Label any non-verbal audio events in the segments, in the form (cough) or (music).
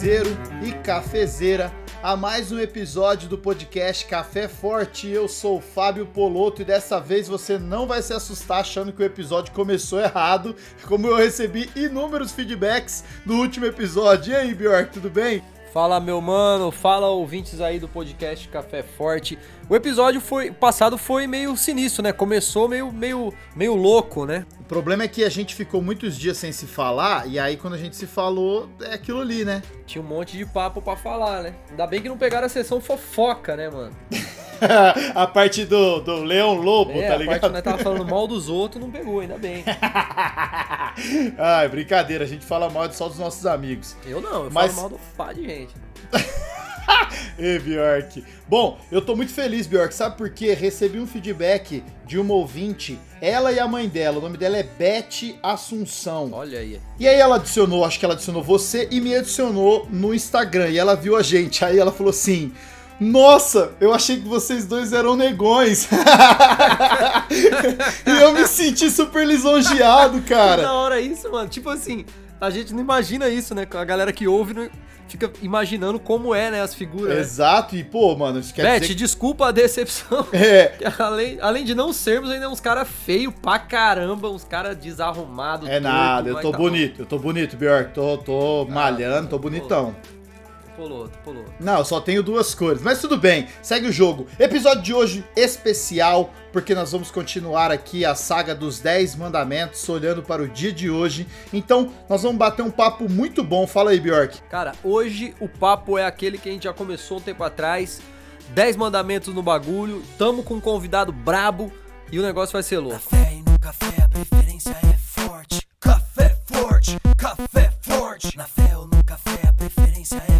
Cafezeiro e cafezeira, a mais um episódio do podcast Café Forte. Eu sou o Fábio Poloto e dessa vez você não vai se assustar achando que o episódio começou errado, como eu recebi inúmeros feedbacks no último episódio. E aí, Bjork, tudo bem? Fala meu mano, fala ouvintes aí do podcast Café Forte. O episódio foi passado foi meio sinistro, né? Começou meio meio meio louco, né? O problema é que a gente ficou muitos dias sem se falar e aí quando a gente se falou é aquilo ali, né? Tinha um monte de papo para falar, né? Ainda bem que não pegaram a sessão fofoca, né, mano? (laughs) a parte do, do Leão Lobo, é, tá ligado? A parte que nós tava falando mal dos outros não pegou, ainda bem. (laughs) Ai, brincadeira, a gente fala mal só dos nossos amigos. Eu não, eu Mas... falo mal do pá de gente. (laughs) (laughs) Ê, Bjork. Bom, eu tô muito feliz, Bjork. Sabe por quê? Recebi um feedback de uma ouvinte, ela e a mãe dela. O nome dela é Beth Assunção. Olha aí. E aí ela adicionou, acho que ela adicionou você e me adicionou no Instagram. E ela viu a gente. Aí ela falou assim: nossa, eu achei que vocês dois eram negões. (laughs) e eu me senti super lisonjeado, cara. Da hora isso, mano. Tipo assim, a gente não imagina isso, né? A galera que ouve não fica imaginando como é, né, as figuras. Né? Exato, né? e pô, mano, isso quer Beth, dizer... desculpa a decepção. (laughs) É. além, além de não sermos ainda uns caras feios pra caramba, uns caras desarrumados. É nada, eu tô tá bonito, bom. eu tô bonito, Bjork, tô, tô ah, malhando, tô bonitão. Pô pulou, tu pulou. Não, eu só tenho duas cores, mas tudo bem, segue o jogo. Episódio de hoje especial, porque nós vamos continuar aqui a saga dos 10 mandamentos, olhando para o dia de hoje. Então, nós vamos bater um papo muito bom. Fala aí, Bjork. Cara, hoje o papo é aquele que a gente já começou um tempo atrás. 10 mandamentos no bagulho, tamo com um convidado brabo e o negócio vai ser louco. Café e no café a preferência é forte. Café forte, café forte. Na fé ou no café a preferência é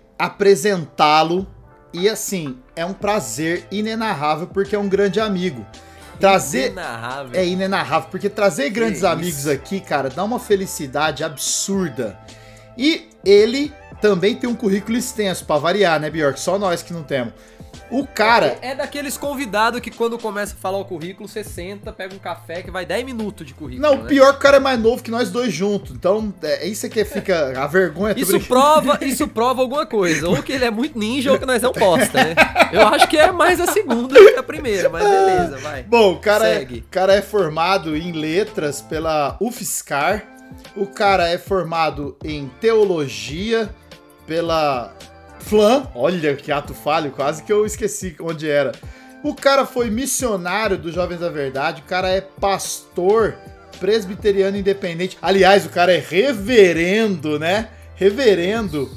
apresentá-lo. E assim, é um prazer inenarrável porque é um grande amigo. Trazer inenarrável. é inenarrável porque trazer que grandes isso? amigos aqui, cara, dá uma felicidade absurda. E ele também tem um currículo extenso para variar, né, Bjork? Só nós que não temos. O cara. É, é, daqueles convidados que quando começa a falar o currículo, você senta, pega um café que vai 10 minutos de currículo. Não, né? o pior é que o cara é mais novo que nós dois juntos. Então, é, é isso que fica a vergonha. Isso (laughs) prova, isso prova alguma coisa. Ou que ele é muito ninja ou que nós não posta, né? Eu acho que é mais a segunda do que a primeira, mas beleza, vai. Bom, o cara, é, cara é formado em letras pela UFSCar. O cara é formado em teologia pela Flan, olha que ato falho, quase que eu esqueci onde era. O cara foi missionário dos Jovens da Verdade, o cara é pastor presbiteriano independente. Aliás, o cara é reverendo, né? Reverendo.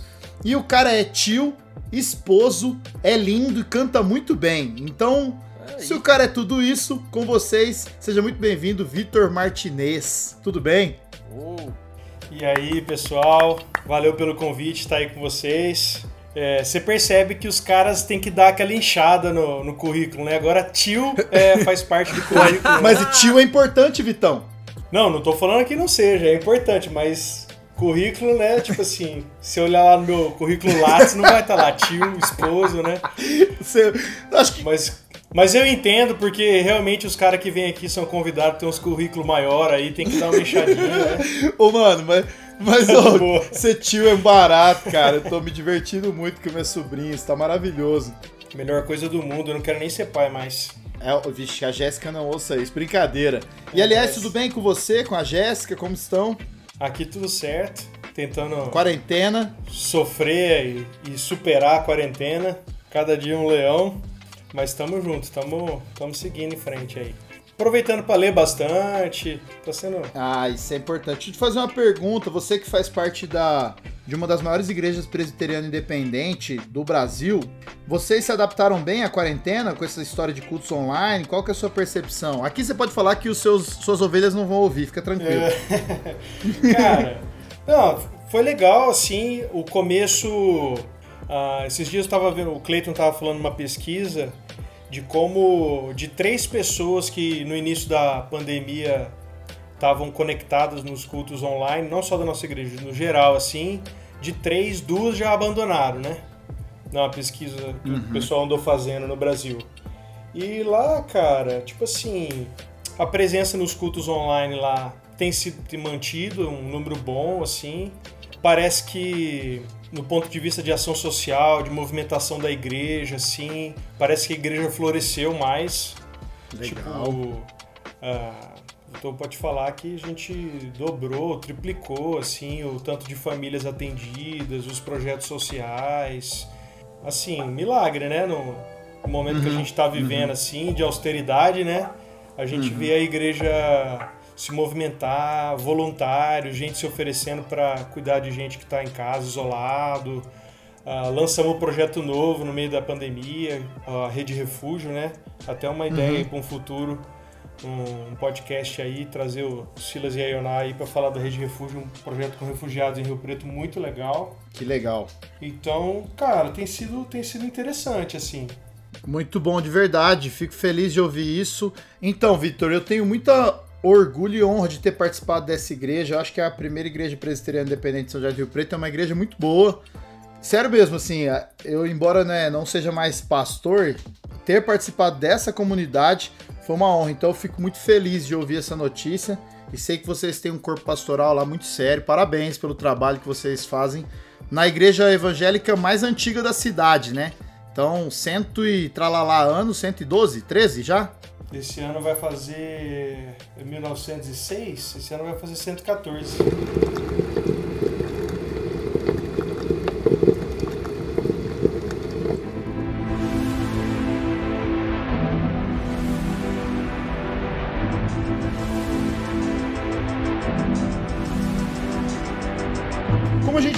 E o cara é tio, esposo, é lindo e canta muito bem. Então, é se o cara é tudo isso, com vocês, seja muito bem-vindo, Vitor Martinez. Tudo bem? Oh. E aí, pessoal? Valeu pelo convite, estar tá aí com vocês é, você percebe que os caras têm que dar aquela inchada no, no currículo, né? Agora tio é, faz parte do currículo. mas tio é importante, Vitão. Não, não tô falando que não seja, é importante, mas currículo, né? Tipo assim, se eu olhar lá no meu currículo Lattes, não vai estar tá lá tio, esposo, né? Você, acho que... Mas, mas eu entendo, porque realmente os caras que vêm aqui são convidados, tem uns currículos maior aí, tem que dar uma inchadinha, né? Ô, mano, mas mas, ô, ser tio é barato, cara. Eu tô me divertindo muito com meus sobrinhos, tá maravilhoso. Melhor coisa do mundo, eu não quero nem ser pai mais. É, vixe, a Jéssica não ouça isso, brincadeira. E aliás, tudo bem com você, com a Jéssica? Como estão? Aqui tudo certo, tentando. Quarentena. Sofrer e, e superar a quarentena. Cada dia um leão. Mas estamos juntos, estamos seguindo em frente aí aproveitando para ler bastante. Tá sendo. Ah, isso é importante. Deixa eu te fazer uma pergunta. Você que faz parte da, de uma das maiores igrejas presbiterianas independente do Brasil, vocês se adaptaram bem à quarentena com essa história de cultos online? Qual que é a sua percepção? Aqui você pode falar que os seus suas ovelhas não vão ouvir, fica tranquilo. É. (laughs) Cara, não, foi legal, assim, o começo. Uh, esses dias eu estava vendo, o Cleiton estava falando uma pesquisa de como de três pessoas que no início da pandemia estavam conectadas nos cultos online, não só da nossa igreja, no geral, assim, de três, duas já abandonaram, né? Na pesquisa que uhum. o pessoal andou fazendo no Brasil. E lá, cara, tipo assim, a presença nos cultos online lá tem sido mantido, um número bom, assim. Parece que, no ponto de vista de ação social, de movimentação da igreja, assim, parece que a igreja floresceu mais. Legal. Tipo, uh, então pode falar que a gente dobrou, triplicou, assim, o tanto de famílias atendidas, os projetos sociais. Assim, milagre, né? No momento uhum. que a uhum. gente está vivendo, uhum. assim, de austeridade, né? A gente uhum. vê a igreja se movimentar, voluntário, gente se oferecendo para cuidar de gente que está em casa, isolado. Uh, lançamos um projeto novo no meio da pandemia, a Rede Refúgio, né? Até uma ideia uhum. para um futuro, um, podcast aí, trazer o Silas e a Ioná aí para falar da Rede Refúgio, um projeto com refugiados em Rio Preto muito legal. Que legal. Então, cara, tem sido, tem sido interessante, assim. Muito bom, de verdade. Fico feliz de ouvir isso. Então, Vitor, eu tenho muita orgulho e honra de ter participado dessa igreja. Eu acho que é a primeira igreja presbiteriana independente de São Jardim do Rio Preto. É uma igreja muito boa. Sério mesmo, assim, eu, embora né, não seja mais pastor, ter participado dessa comunidade foi uma honra. Então, eu fico muito feliz de ouvir essa notícia. E sei que vocês têm um corpo pastoral lá muito sério. Parabéns pelo trabalho que vocês fazem na igreja evangélica mais antiga da cidade, né? Então, cento e tralalá anos, 112, 13 já? Esse ano vai fazer 1906, esse ano vai fazer 114.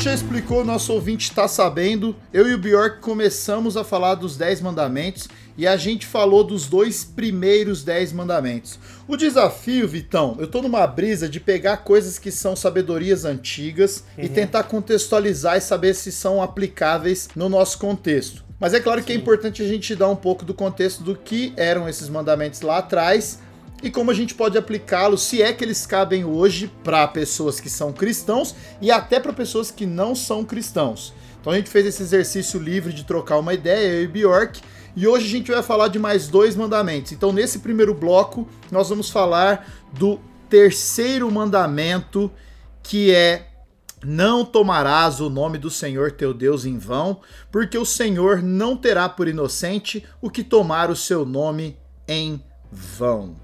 já explicou, nosso ouvinte está sabendo, eu e o Bjork começamos a falar dos 10 mandamentos e a gente falou dos dois primeiros 10 mandamentos. O desafio, Vitão, eu tô numa brisa de pegar coisas que são sabedorias antigas uhum. e tentar contextualizar e saber se são aplicáveis no nosso contexto. Mas é claro Sim. que é importante a gente dar um pouco do contexto do que eram esses mandamentos lá atrás e como a gente pode aplicá-los, se é que eles cabem hoje para pessoas que são cristãos e até para pessoas que não são cristãos. Então a gente fez esse exercício livre de trocar uma ideia, eu e Bjork, e hoje a gente vai falar de mais dois mandamentos. Então nesse primeiro bloco nós vamos falar do terceiro mandamento, que é não tomarás o nome do Senhor teu Deus em vão, porque o Senhor não terá por inocente o que tomar o seu nome em vão.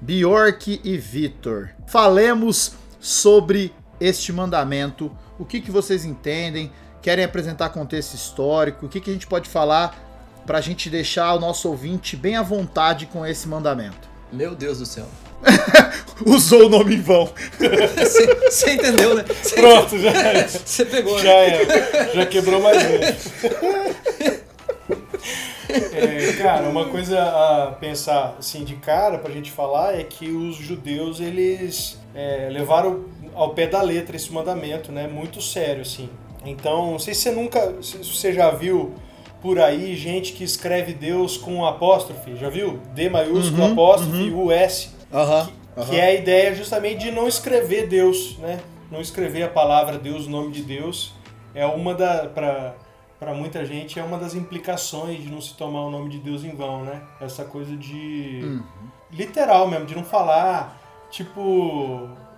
Bjork e Vitor. Falemos sobre este mandamento. O que, que vocês entendem? Querem apresentar contexto histórico? O que, que a gente pode falar para a gente deixar o nosso ouvinte bem à vontade com esse mandamento? Meu Deus do céu. (laughs) Usou o nome em vão. Você entendeu, né? Cê Pronto, já Você pegou, já né? É. Já quebrou mais um. É, cara, uma coisa a pensar assim de cara pra gente falar é que os judeus eles é, levaram ao pé da letra esse mandamento, né? Muito sério, assim. Então, não sei se você nunca, se você já viu por aí gente que escreve Deus com apóstrofe, já viu? D maiúsculo, uhum, apóstrofe, uhum. US. Uhum, que, que, é a ideia justamente de não escrever Deus, né? Não escrever a palavra Deus, o nome de Deus. É uma da. Pra, para muita gente é uma das implicações de não se tomar o nome de Deus em vão, né? Essa coisa de uhum. literal mesmo, de não falar tipo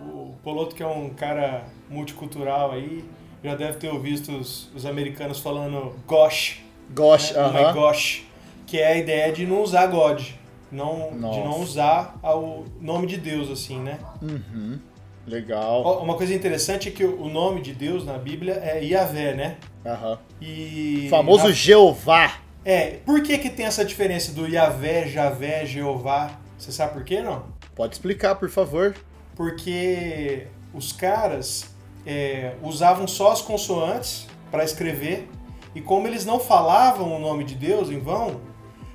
o Poloto que é um cara multicultural aí, já deve ter ouvido os, os americanos falando gosh, gosh, uh -huh. gosh, que é a ideia de não usar God, não de não usar o nome de Deus assim, né? Uhum. Legal. Uma coisa interessante é que o nome de Deus na Bíblia é Yahvé, né? Aham. E. Famoso Jeová. É, por que, que tem essa diferença do Yahvé, Javé, Jeová? Você sabe por quê, não? Pode explicar, por favor. Porque os caras é, usavam só as consoantes para escrever, e como eles não falavam o nome de Deus em vão,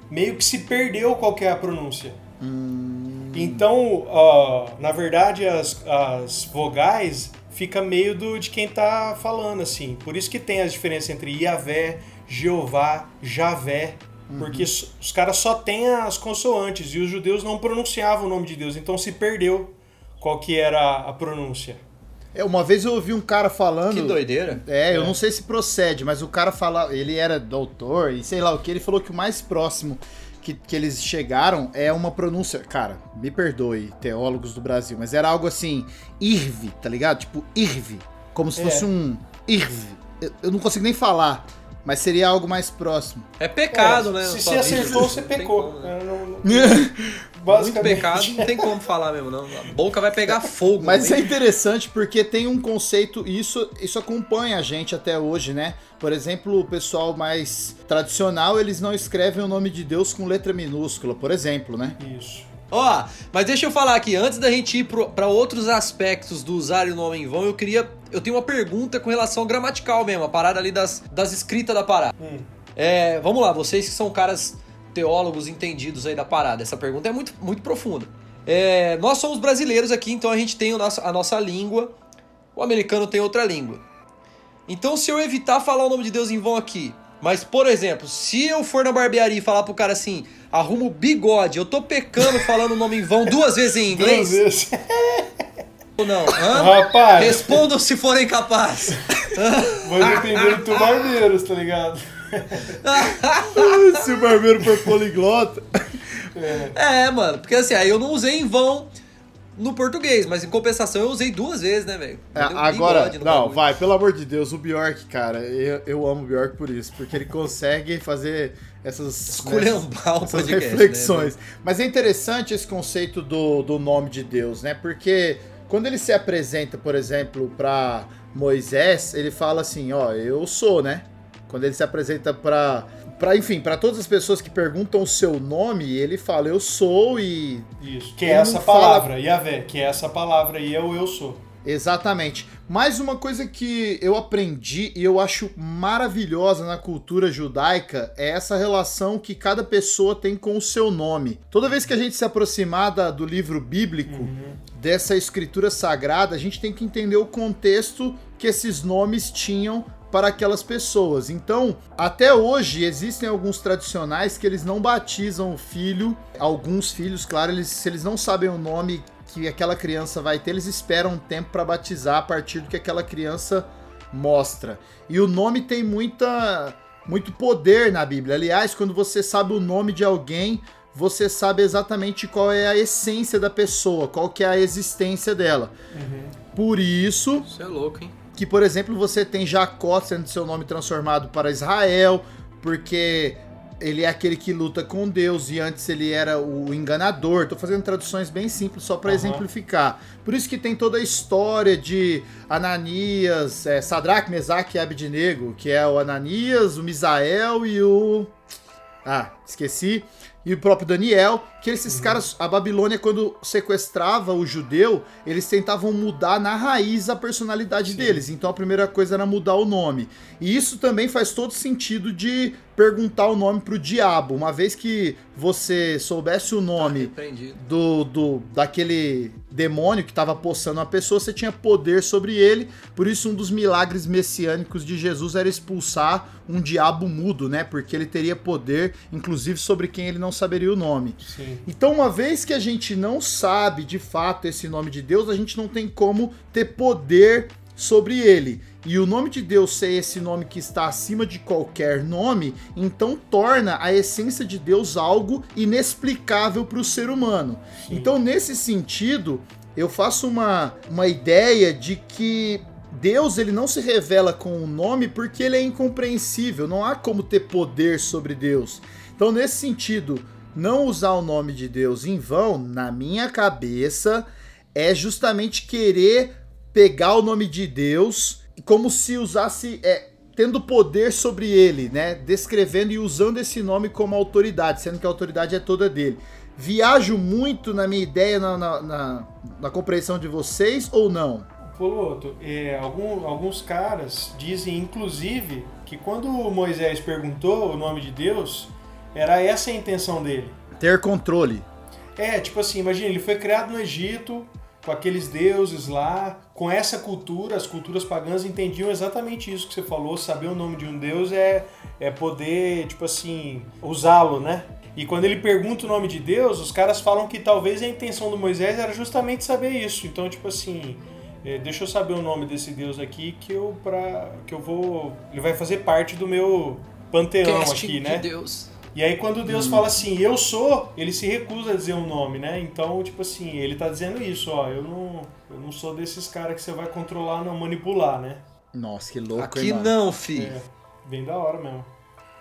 meio que se perdeu qualquer pronúncia. Hum. Então, uh, na verdade, as, as vogais fica meio do, de quem tá falando, assim. Por isso que tem as diferenças entre Iavé, Jeová, Javé, porque os caras só têm as consoantes e os judeus não pronunciavam o nome de Deus, então se perdeu qual que era a pronúncia. É, uma vez eu ouvi um cara falando. Que doideira. É, eu não sei se procede, mas o cara fala, ele era doutor e sei lá o que, ele falou que o mais próximo que, que eles chegaram é uma pronúncia. Cara, me perdoe, teólogos do Brasil, mas era algo assim, irve, tá ligado? Tipo, irve. Como se É. fosse um irve. Eu, eu não consigo nem falar, mas seria algo mais próximo. É pecado, É, né? Se você acertou, você pecou. como, né? É, não- não- (laughs) Muito pecado, não tem como falar mesmo, não. A boca vai pegar fogo. Mas hein? é interessante porque tem um conceito, e isso, isso acompanha a gente até hoje, né? Por exemplo, o pessoal mais tradicional, eles não escrevem o nome de Deus com letra minúscula, por exemplo, né? Isso. Ó, mas deixa eu falar aqui, antes da gente ir pra outros aspectos do usar o nome em vão, eu queria. Eu tenho uma pergunta com relação ao gramatical mesmo, a parada ali das, das escritas da parada. Hum. É, vamos lá, vocês que são caras teólogos entendidos aí da parada, essa pergunta é muito, muito profunda. É, nós somos brasileiros aqui, então a gente tem nosso- a nossa língua, o americano tem outra língua. Então, se eu evitar falar o nome de Deus em vão aqui, mas, por exemplo, se eu for na barbearia e falar pro cara assim, arruma o bigode, eu tô pecando falando o nome em vão duas vezes em Duas inglês? vezes. Ou não? Hã? Rapaz, Respondam se forem capazes. vai depender do teu barbeiros, tá ligado? (laughs) Se o barbeiro for poliglota. É, mano, porque assim, aí eu não usei em vão no português, mas em compensação eu usei duas vezes, né, velho? É, agora, não, bagulho. vai, pelo amor de Deus, o Bjork, cara, eu, eu amo o Bjork por isso, porque ele consegue fazer essas, Esculhambar o essas podcast, reflexões. né, Mas é interessante esse conceito do, do nome de Deus, né? Porque quando ele se apresenta, por exemplo, para Moisés, ele fala assim, ó, eu sou, né? Quando ele se apresenta para para enfim, para todas as pessoas que perguntam o seu nome, ele fala eu sou e Isso. Que é essa não fala- palavra, Yahvé, que é essa palavra aí é o eu sou. Exatamente. Mais uma coisa que eu aprendi e eu acho maravilhosa na cultura judaica é essa relação que cada pessoa tem com o seu nome. Toda vez que a gente se aproximar da- do livro bíblico, dessa escritura sagrada, a gente tem que entender o contexto que esses nomes tinham para aquelas pessoas. Então, até hoje existem alguns tradicionais que eles não batizam o filho, alguns filhos, claro, eles, se eles não sabem o nome que aquela criança vai ter, eles esperam um tempo para batizar a partir do que aquela criança mostra. E o nome tem muita muito poder na Bíblia. Aliás, quando você sabe o nome de alguém, você sabe exatamente qual é a essência da pessoa, qual que é a existência dela. Por isso Isso é louco, hein? Que, por exemplo, você tem Jacó sendo seu nome transformado para Israel, porque ele é aquele que luta com Deus e antes ele era o enganador. Tô fazendo traduções bem simples só para Aham. exemplificar. Por isso que tem toda a história de Ananias, é, Sadraque, Mesaque e Abednego, que é o Ananias, o Misael e o ah, esqueci. E o próprio Daniel, que esses caras, a Babilônia, quando sequestrava o judeu, eles tentavam mudar na raiz a personalidade Sim. deles. Então a primeira coisa era mudar o nome. E isso também faz todo sentido de perguntar o nome pro diabo. Uma vez que você soubesse o nome Repreendido. do, do daquele demônio que estava possando uma pessoa, você tinha poder sobre ele. Por isso, um dos milagres messiânicos de Jesus era expulsar um diabo mudo, né? Porque ele teria poder, inclusive, sobre quem ele não saberia o nome. Sim. Então, uma vez que a gente não sabe de fato esse nome de Deus, a gente não tem como ter poder sobre ele. E o nome de Deus ser esse nome que está acima de qualquer nome, então torna a essência de Deus algo inexplicável para o ser humano. Sim. Então, nesse sentido, eu faço uma, uma ideia de que Deus ele não se revela com o nome porque ele é incompreensível, não há como ter poder sobre Deus. Então, nesse sentido, não usar o nome de Deus em vão, na minha cabeça, é justamente querer pegar o nome de Deus como se usasse. É, tendo poder sobre ele, né? Descrevendo e usando esse nome como autoridade, sendo que a autoridade é toda dele. Viajo muito na minha ideia, na, na, na- na compreensão de vocês ou não? Poloto, é, algum- alguns caras dizem, inclusive, que quando Moisés perguntou o nome de Deus, era essa a intenção dele. Ter controle. É, tipo assim, imagina, ele foi criado no Egito, com aqueles deuses lá, com essa cultura, as culturas pagãs entendiam exatamente isso que você falou, saber o nome de um deus é, é poder, tipo assim, usá-lo, né? E quando ele pergunta o nome de Deus, os caras falam que talvez a intenção do Moisés era justamente saber isso. Então, tipo assim, é, deixa eu saber o nome desse Deus aqui que eu para que eu vou, ele vai fazer parte do meu panteão Casting aqui, de né? Deus. E aí quando Deus fala assim, eu sou, ele se recusa a dizer o nome, né? Então, tipo assim, ele tá dizendo isso, ó, eu não, eu não sou desses caras que você vai controlar, não manipular, né? Nossa, que louco, Aqui hein, mano? não, fi. É, bem da hora mesmo.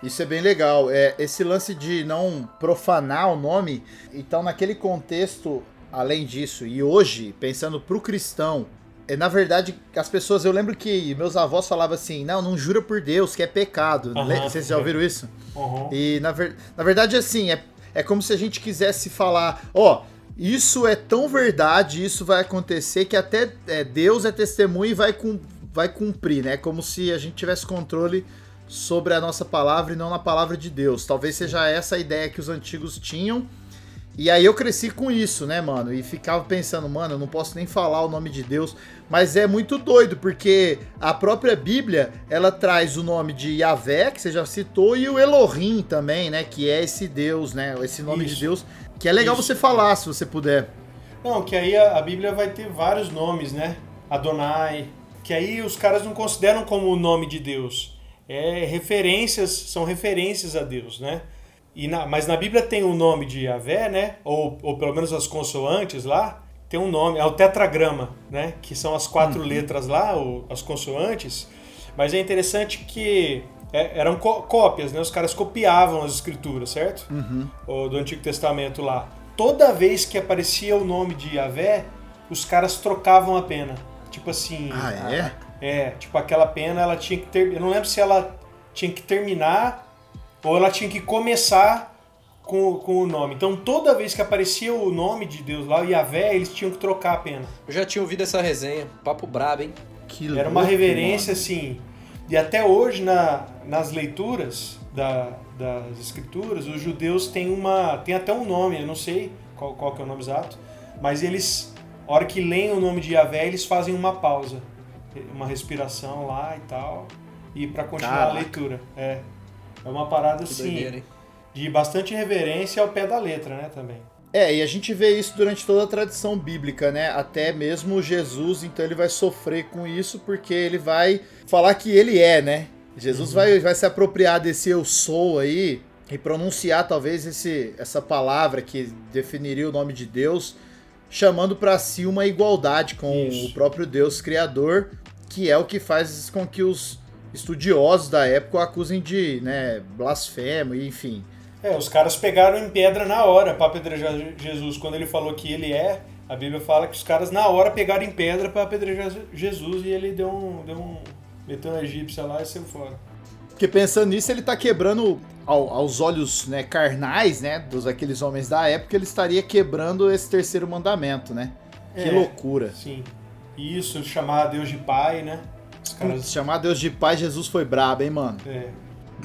Isso é bem legal. É, esse lance de não profanar o nome, então naquele contexto, além disso, e hoje, pensando pro cristão, na verdade, as pessoas, eu lembro que meus avós falavam assim, não, não jura por Deus, que é pecado. Le- Vocês já é. ouviram isso? Uhum. E na, ver- na verdade, assim, é, é como se a gente quisesse falar, ó, isso é tão verdade, isso vai acontecer, que até é, Deus é testemunha e vai, cum- vai cumprir, né? Como se a gente tivesse controle sobre a nossa palavra e não na palavra de Deus. Talvez seja essa a ideia que os antigos tinham. E aí eu cresci com isso, né, mano? E ficava pensando, mano, eu não posso nem falar o nome de Deus. Mas é muito doido, porque a própria Bíblia, ela traz o nome de Yahvé, que você já citou, e o Elohim também, né? Que é esse Deus, né? Esse nome Isso. de Deus. Que é legal Isso. você falar, se você puder. Não, que aí a, a Bíblia vai ter vários nomes, né? Adonai, que aí os caras não consideram como o nome de Deus. É referências, são referências a Deus, né? E na- mas na Bíblia tem o nome de Yahvé, né? Ou, ou pelo menos as consoantes lá, tem um nome, é o tetragrama, né? Que são as quatro letras lá, as consoantes. Mas é interessante que é, eram có- cópias, né? Os caras copiavam as escrituras, certo? O- do Antigo Testamento lá. Toda vez que aparecia o nome de Yahvé, os caras trocavam a pena. Tipo assim. Ah, é? É, tipo, aquela pena ela tinha que ter. Eu não lembro se ela tinha que terminar ou ela tinha que começar com, com o nome. Então toda vez que aparecia o nome de Deus lá, o Yahvé, eles tinham que trocar a pena. Eu já tinha ouvido essa resenha. Papo brabo, hein? Que Era uma reverência mano. assim. E até hoje, na, nas leituras da- das escrituras, os judeus têm uma. tem até um nome, eu não sei qual, qual que é o nome exato, mas eles, a hora que leem o nome de Yahvé, eles fazem uma pausa. Uma respiração lá e tal. E para continuar Caraca. a leitura. É. É uma parada Que assim. doideira? De bastante reverência ao pé da letra, né, também. É, e a gente vê isso durante toda a tradição bíblica, né? Até mesmo Jesus, então ele vai sofrer com isso porque ele vai falar que ele é, né? Jesus vai, vai se apropriar desse eu sou aí e pronunciar talvez esse, essa palavra que definiria o nome de Deus, chamando para si uma igualdade com Isso. o próprio Deus criador, que é o que faz com que os estudiosos da época o acusem de, né, blasfemo, enfim. É, os caras pegaram em pedra na hora para apedrejar Jesus. Quando ele falou que ele é, a Bíblia fala que os caras na hora pegaram em pedra para apedrejar Jesus e ele deu um, deu um meteu uma egípcia lá e saiu fora. Porque pensando nisso, ele tá quebrando ao- aos olhos né, carnais, né, dos aqueles homens da época, ele estaria quebrando esse terceiro mandamento, né? Que É. loucura. Sim. Isso, chamar Deus de pai, né? Caras. chamar Deus de pai, Jesus foi brabo, hein, mano? É,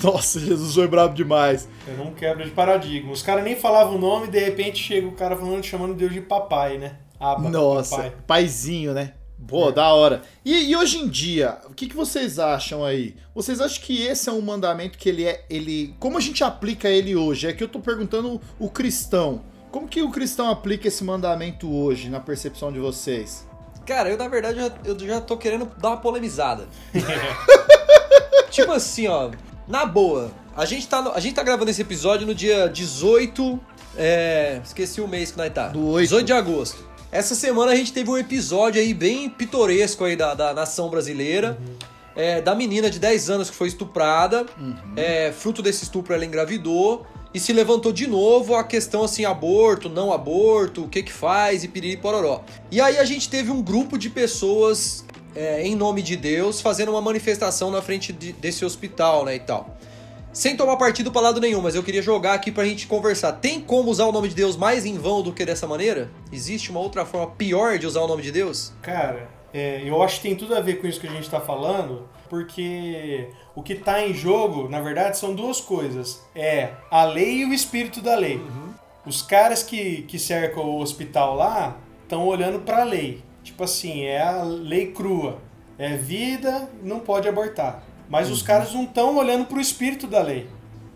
Nossa, (laughs) Jesus foi brabo demais. é não quebra de paradigma. Os caras nem falavam o nome e de repente chega o cara falando, chamando Deus de papai, né? Aba, Nossa, papai. paizinho, né? Pô, É. da hora. E, e hoje em dia, o que, que vocês acham aí? Vocês acham que esse é um mandamento que ele é. ele Como a gente aplica ele hoje? É que eu tô perguntando o cristão. Como que o cristão aplica esse mandamento hoje, na percepção de vocês? Cara, eu na verdade já, eu já tô querendo dar uma polemizada. (laughs) tipo assim, ó, na boa, a gente tá, no- a gente tá gravando esse episódio no dia 18. É, esqueci o mês que nós tá. Do oito. 18 de agosto. Essa semana a gente teve um episódio aí bem pitoresco aí da, da nação brasileira. é, da menina de 10 anos que foi estuprada. É, fruto desse estupro ela engravidou. E se levantou de novo a questão assim, aborto, não aborto, o que que faz e piriri pororó. E aí a gente teve um grupo de pessoas é, em nome de Deus fazendo uma manifestação na frente de- desse hospital, né, e tal. Sem tomar partido pra lado nenhum, mas eu queria jogar aqui pra gente conversar. Tem como usar o nome de Deus mais em vão do que dessa maneira? Existe uma outra forma pior de usar o nome de Deus? Cara, é, eu acho que tem tudo a ver com isso que a gente está falando, porque o que está em jogo, na verdade, são duas coisas: é a lei e o espírito da lei. Os caras que, que cercam o hospital lá, estão olhando para a lei. Tipo assim, é a lei crua. É vida, não pode abortar. Mas uhum. os caras não estão olhando para o espírito da lei.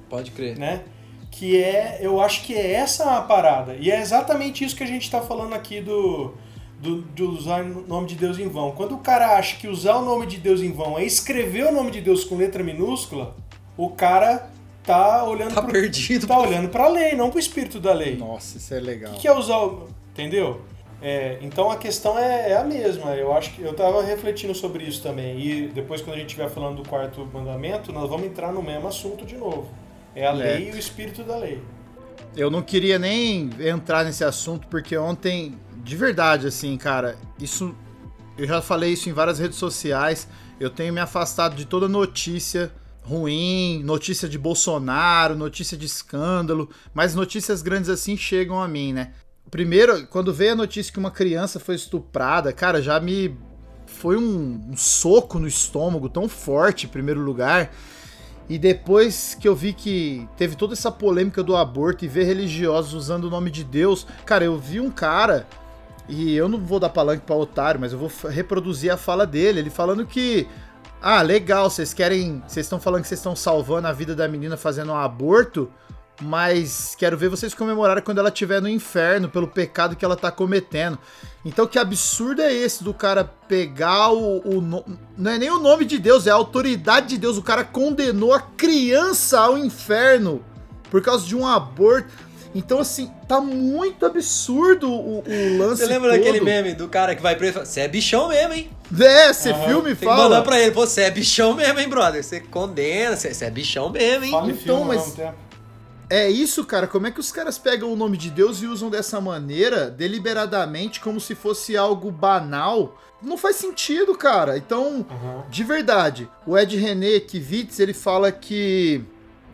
Pode crer. Né? Que é, eu acho que é essa a parada. E é exatamente isso que a gente está falando aqui do, do, de usar o nome de Deus em vão. Quando o cara acha que usar o nome de Deus em vão é escrever o nome de Deus com letra minúscula, o cara tá olhando tá pro, perdido. Tá olhando para a lei, não para o espírito da lei. Nossa, isso é legal. O que, que é usar o, entendeu? É, então a questão é, é, a mesma. Eu acho que eu estava refletindo sobre isso também. E depois, quando a gente estiver falando do quarto mandamento, nós vamos entrar no mesmo assunto de novo. É a é. lei e o espírito da lei. Eu não queria nem entrar nesse assunto, porque ontem, de verdade, assim, cara, isso. Eu já falei isso em várias redes sociais. Eu tenho me afastado de toda notícia ruim, notícia de Bolsonaro, notícia de escândalo, mas notícias grandes assim chegam a mim, né? Primeiro, quando veio a notícia que uma criança foi estuprada, cara, já me. Foi um, um soco no estômago tão forte, em primeiro lugar. E depois que eu vi que teve toda essa polêmica do aborto e ver religiosos usando o nome de Deus, cara, eu vi um cara, e eu não vou dar palanque pra otário, mas eu vou reproduzir a fala dele, ele falando que. Ah, legal, vocês querem. Vocês estão falando que vocês estão salvando a vida da menina fazendo um aborto mas quero ver vocês comemorarem quando ela estiver no inferno pelo pecado que ela tá cometendo. Então, que absurdo é esse do cara pegar o, o. Não é nem o nome de Deus, é a autoridade de Deus. O cara condenou a criança ao inferno por causa de um aborto. Então, assim, tá muito absurdo o, o lance. Você lembra todo. daquele meme do cara que vai preso e fala: Você é bichão mesmo, hein? É, você uhum. filme Tem fala. mandar pra ele: Você é bichão mesmo, hein, brother? Você condena, você é bichão mesmo, hein? Fala então, mas. É isso, cara. Como é que os caras pegam o nome de Deus e usam dessa maneira, deliberadamente, como se fosse algo banal? Não faz sentido, cara. Então, uhum. de verdade, o Ed René Kivitz, ele fala que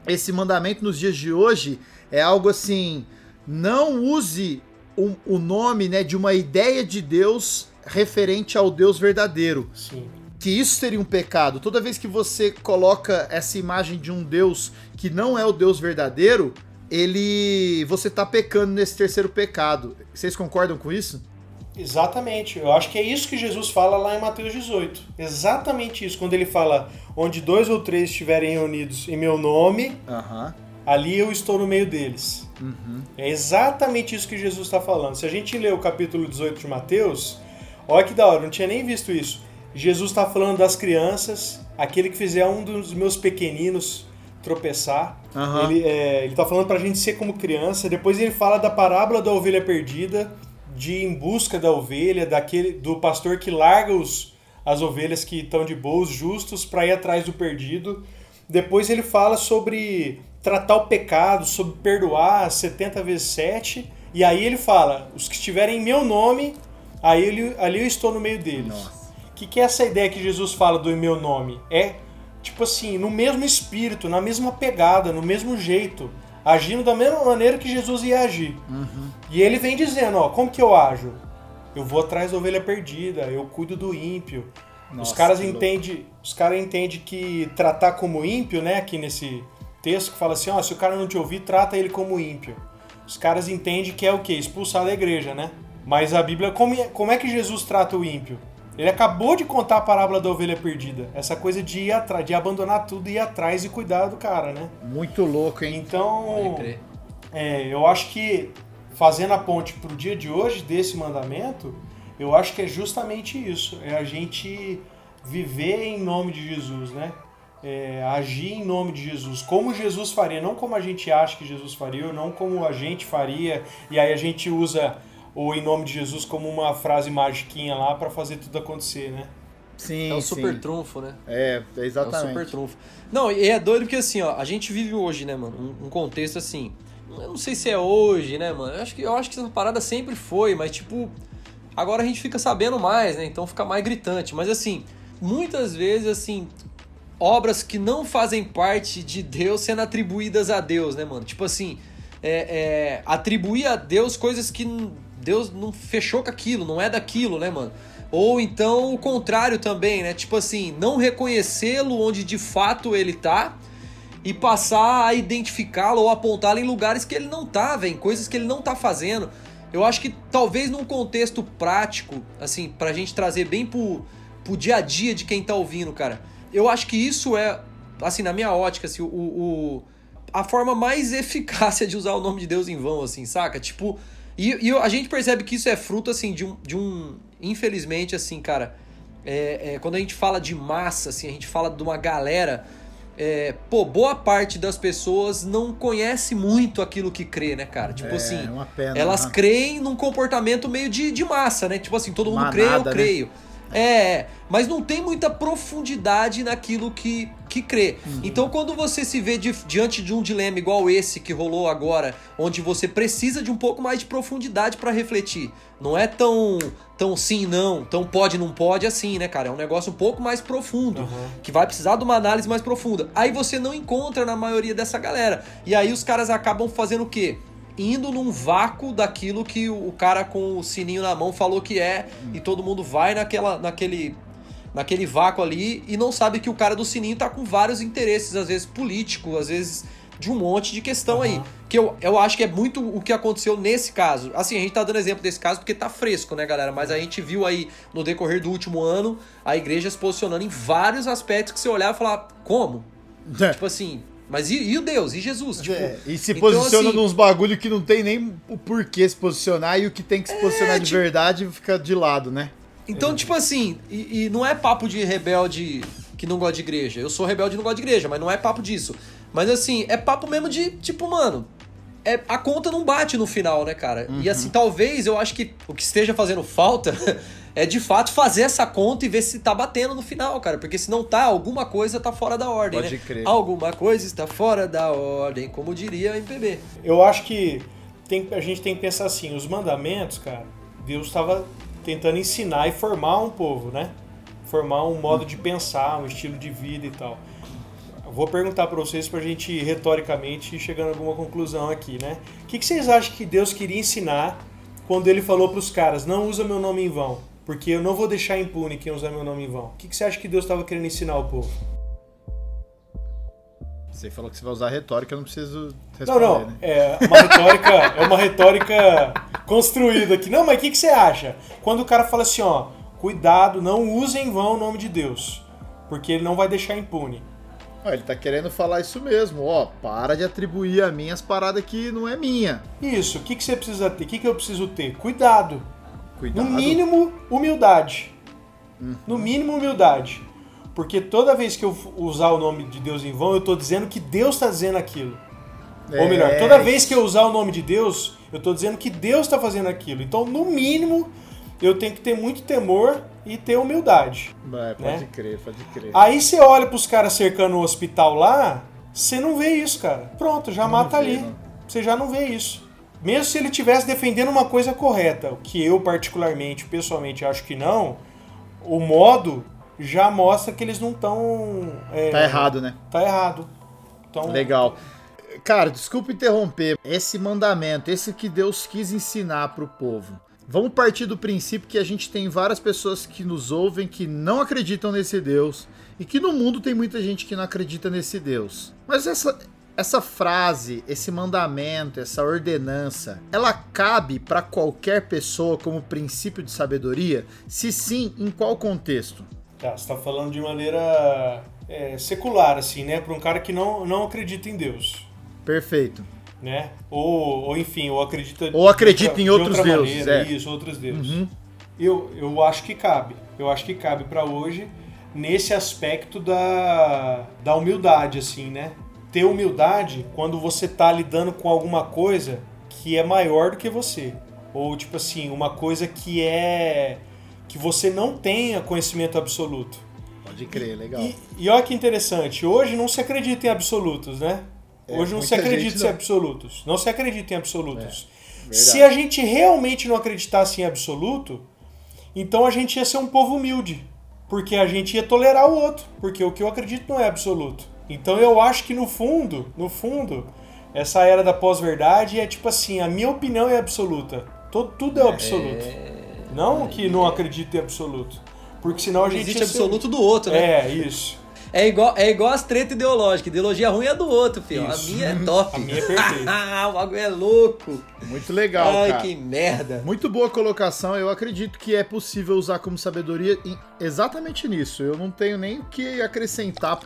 esse mandamento nos dias de hoje é algo assim: não use o, o nome né, de uma ideia de Deus referente ao Deus verdadeiro. Sim que isso seria um pecado. Toda vez que você coloca essa imagem de um Deus que não é o Deus verdadeiro, ele você tá pecando nesse terceiro pecado. Vocês concordam com isso? Exatamente. Eu acho que é isso que Jesus fala lá em Mateus 18. Exatamente isso. Quando ele fala: onde dois ou três estiverem reunidos em meu nome, uhum. Ali eu estou no meio deles. Uhum. É exatamente isso que Jesus está falando. Se a gente ler o capítulo 18 de Mateus, olha que da hora, não tinha nem visto isso. Jesus está falando das crianças, aquele que fizer um dos meus pequeninos tropeçar. Uhum. Ele é, está falando para a gente ser como criança. Depois ele fala da parábola da ovelha perdida, de ir em busca da ovelha, daquele do pastor que larga os, as ovelhas que estão de boas, justos, para ir atrás do perdido. Depois ele fala sobre tratar o pecado, sobre perdoar 70 vezes 7. E aí ele fala: os que estiverem em meu nome, aí ele, ali eu estou no meio deles. O que, que é essa ideia que Jesus fala do meu nome? É, tipo assim, no mesmo espírito, na mesma pegada, no mesmo jeito, agindo da mesma maneira que Jesus ia agir. Uhum. E ele vem dizendo, ó, como que eu ajo? Eu vou atrás da ovelha perdida, eu cuido do ímpio. Nossa, os caras entendem, os caras entendem que tratar como ímpio, né, aqui nesse texto que fala assim, ó, se o cara não te ouvir, trata ele como ímpio. Os caras entendem que é o quê? Expulsar da igreja, né? Mas a Bíblia, como é, como é que Jesus trata o ímpio? Ele acabou de contar a parábola da ovelha perdida. Essa coisa de ir atrás, de abandonar tudo e ir atrás e cuidar do cara, né? Muito louco, hein? Então, é, eu acho que fazendo a ponte para o dia de hoje desse mandamento, eu acho que é justamente isso. É a gente viver em nome de Jesus, né? É, agir em nome de Jesus, como Jesus faria, não como a gente acha que Jesus faria, ou não como a gente faria, e aí a gente usa ou em nome de Jesus como uma frase magiquinha lá para fazer tudo acontecer, né? Sim, é o sim. super trunfo, né? É, exatamente. É o super trunfo. Não, e é doido porque assim, ó, a gente vive hoje, né, mano, um, um contexto assim. Eu não sei se é hoje, né, mano? Eu acho que eu acho que essa parada sempre foi, mas tipo, agora a gente fica sabendo mais, né? Então fica mais gritante, mas assim, muitas vezes assim, obras que não fazem parte de Deus sendo atribuídas a Deus, né, mano? Tipo assim, é, é, atribuir a Deus coisas que Deus não fechou com aquilo, não é daquilo, né, mano? Ou então o contrário também, né? Tipo assim, não reconhecê-lo onde de fato ele tá e passar a identificá-lo ou apontá-lo em lugares que ele não tá, velho, coisas que ele não tá fazendo. Eu acho que talvez num contexto prático, assim, pra gente trazer bem pro, pro dia a dia de quem tá ouvindo, cara. Eu acho que isso é, assim, na minha ótica, assim, o, o a forma mais (laughs) eficácia de usar o nome de Deus em vão, assim, saca? Tipo, e, e a gente percebe que isso é fruto, assim, de um, de um infelizmente, assim, cara, é, é, quando a gente fala de massa, assim, a gente fala de uma galera é, pô, boa parte das pessoas não conhece muito aquilo que crê, né, cara? Tipo é, assim, pena, elas né? creem num comportamento meio de, de massa, né? Tipo assim, todo mundo Manada, crê, eu né? creio. É, mas não tem muita profundidade naquilo que, que crê. Uhum. Então, quando você se vê di- diante de um dilema igual esse que rolou agora, onde você precisa de um pouco mais de profundidade pra refletir, não é tão, tão sim, não, tão pode, não pode assim, né, cara? É um negócio um pouco mais profundo, Uhum. que vai precisar de uma análise mais profunda. Aí você não encontra na maioria dessa galera. E aí os caras acabam fazendo o quê? Indo num vácuo daquilo que o cara com o sininho na mão falou que é, e todo mundo vai naquela, naquele, naquele vácuo ali e não sabe que o cara do sininho tá com vários interesses, às vezes político, às vezes de um monte de questão aí. Que eu, eu acho que é muito o que aconteceu nesse caso. Assim, a gente tá dando exemplo desse caso porque tá fresco, né, galera? Mas a gente viu aí no decorrer do último ano a igreja se posicionando em vários aspectos que você olhar e falar, como? Tipo assim, mas e, e o Deus? E Jesus? Tipo, É, e se então, posiciona assim, nos bagulho que não tem nem o porquê se posicionar e o que tem que se posicionar de tipo- verdade fica de lado, né? Então, tipo assim, e, e não é papo de rebelde que não gosta de igreja. Eu sou rebelde e não gosto de igreja, mas não é papo disso. Mas assim, é papo mesmo de, tipo, mano, é, a conta não bate no final, né, cara? E assim, talvez eu acho que o que esteja fazendo falta (laughs) é de fato fazer essa conta e ver se tá batendo no final, cara. Porque se não tá, alguma coisa tá fora da ordem, Pode né? crer. Alguma coisa está fora da ordem, como diria a MPB. Eu acho que tem, a gente tem que pensar assim, os mandamentos, cara, Deus estava tentando ensinar e formar um povo, né? Formar um modo de pensar, um estilo de vida e tal. Vou perguntar para vocês pra gente retoricamente ir chegando a alguma conclusão aqui, né? O que, que vocês acham que Deus queria ensinar quando ele falou para os caras, não usa meu nome em vão, porque eu não vou deixar impune quem usar meu nome em vão. O que, que você acha que Deus estava querendo ensinar ao povo? Você falou que você vai usar retórica, eu não preciso Não, responder, não. né? É uma retórica, é uma retórica construída aqui. Não, mas o que, que você acha? Quando o cara fala assim, ó, cuidado, não use em vão o nome de Deus, porque ele não vai deixar impune. Ele tá querendo falar isso mesmo, ó, para de atribuir a mim as paradas que não é minha. Isso, o que, que você precisa ter? O que, que eu preciso ter? Cuidado. Cuidado. No mínimo, humildade. No mínimo, humildade. Porque toda vez que eu usar o nome de Deus em vão, eu tô dizendo que Deus está dizendo aquilo. Ou melhor, É, toda vez que eu usar o nome de Deus, eu tô dizendo que Deus está fazendo aquilo. Então, no mínimo, eu tenho que ter muito temor e ter humildade. É, pode né? crer, pode crer. Aí você olha pros caras cercando o hospital lá, você não vê isso, cara. Pronto, já mata vê, ali. não. Você já não vê isso. Mesmo se ele estivesse defendendo uma coisa correta, o que eu particularmente, pessoalmente, acho que não, o modo já mostra que eles não estão. Tá errado, né? Tá errado. Então, Legal. Cara, desculpa interromper. Esse mandamento, esse que Deus quis ensinar pro povo. Vamos partir do princípio que a gente tem várias pessoas que nos ouvem que não acreditam nesse Deus e que no mundo tem muita gente que não acredita nesse Deus. Mas essa essa frase, esse mandamento, essa ordenança, ela cabe para qualquer pessoa como princípio de sabedoria? Se sim, em qual contexto? Tá, você tá falando de maneira é, secular, assim, né? Para um cara que não, não acredita em Deus. Perfeito. né? Ou, ou enfim, ou acredita Ou acredita de em outros de outra deuses, maneira, é. Isso, outros deuses. Uhum. Eu, eu acho que cabe. Eu acho que cabe para hoje nesse aspecto da, da humildade, assim, né? Ter humildade quando você tá lidando com alguma coisa que é maior do que você. Ou, tipo assim, uma coisa que é. que você não tenha conhecimento absoluto. Pode crer, legal. E, e olha que interessante, hoje não se acredita em absolutos, né? É, Hoje não se acredita em não. absolutos. Não se acredita em absolutos. verdade. se a gente realmente não acreditasse em absoluto, então a gente ia ser um povo humilde. Porque a gente ia tolerar o outro. Porque o que eu acredito não é absoluto. Então eu acho que no fundo, no fundo, essa era da pós-verdade é tipo assim, a minha opinião é absoluta. Todo, tudo é absoluto. Não que não acredito em absoluto. Porque senão a Não gente existe ia ser- absoluto do outro, né? É, isso. É igual, é igual as tretas ideológicas. Ideologia ruim é do outro, filho. A minha é top. A minha é perfeita. Ah, (laughs) o bagulho é louco. Muito legal, Ai, cara. que merda. Muito boa colocação. Eu acredito que é possível usar como sabedoria exatamente nisso. Eu não tenho nem o que acrescentar.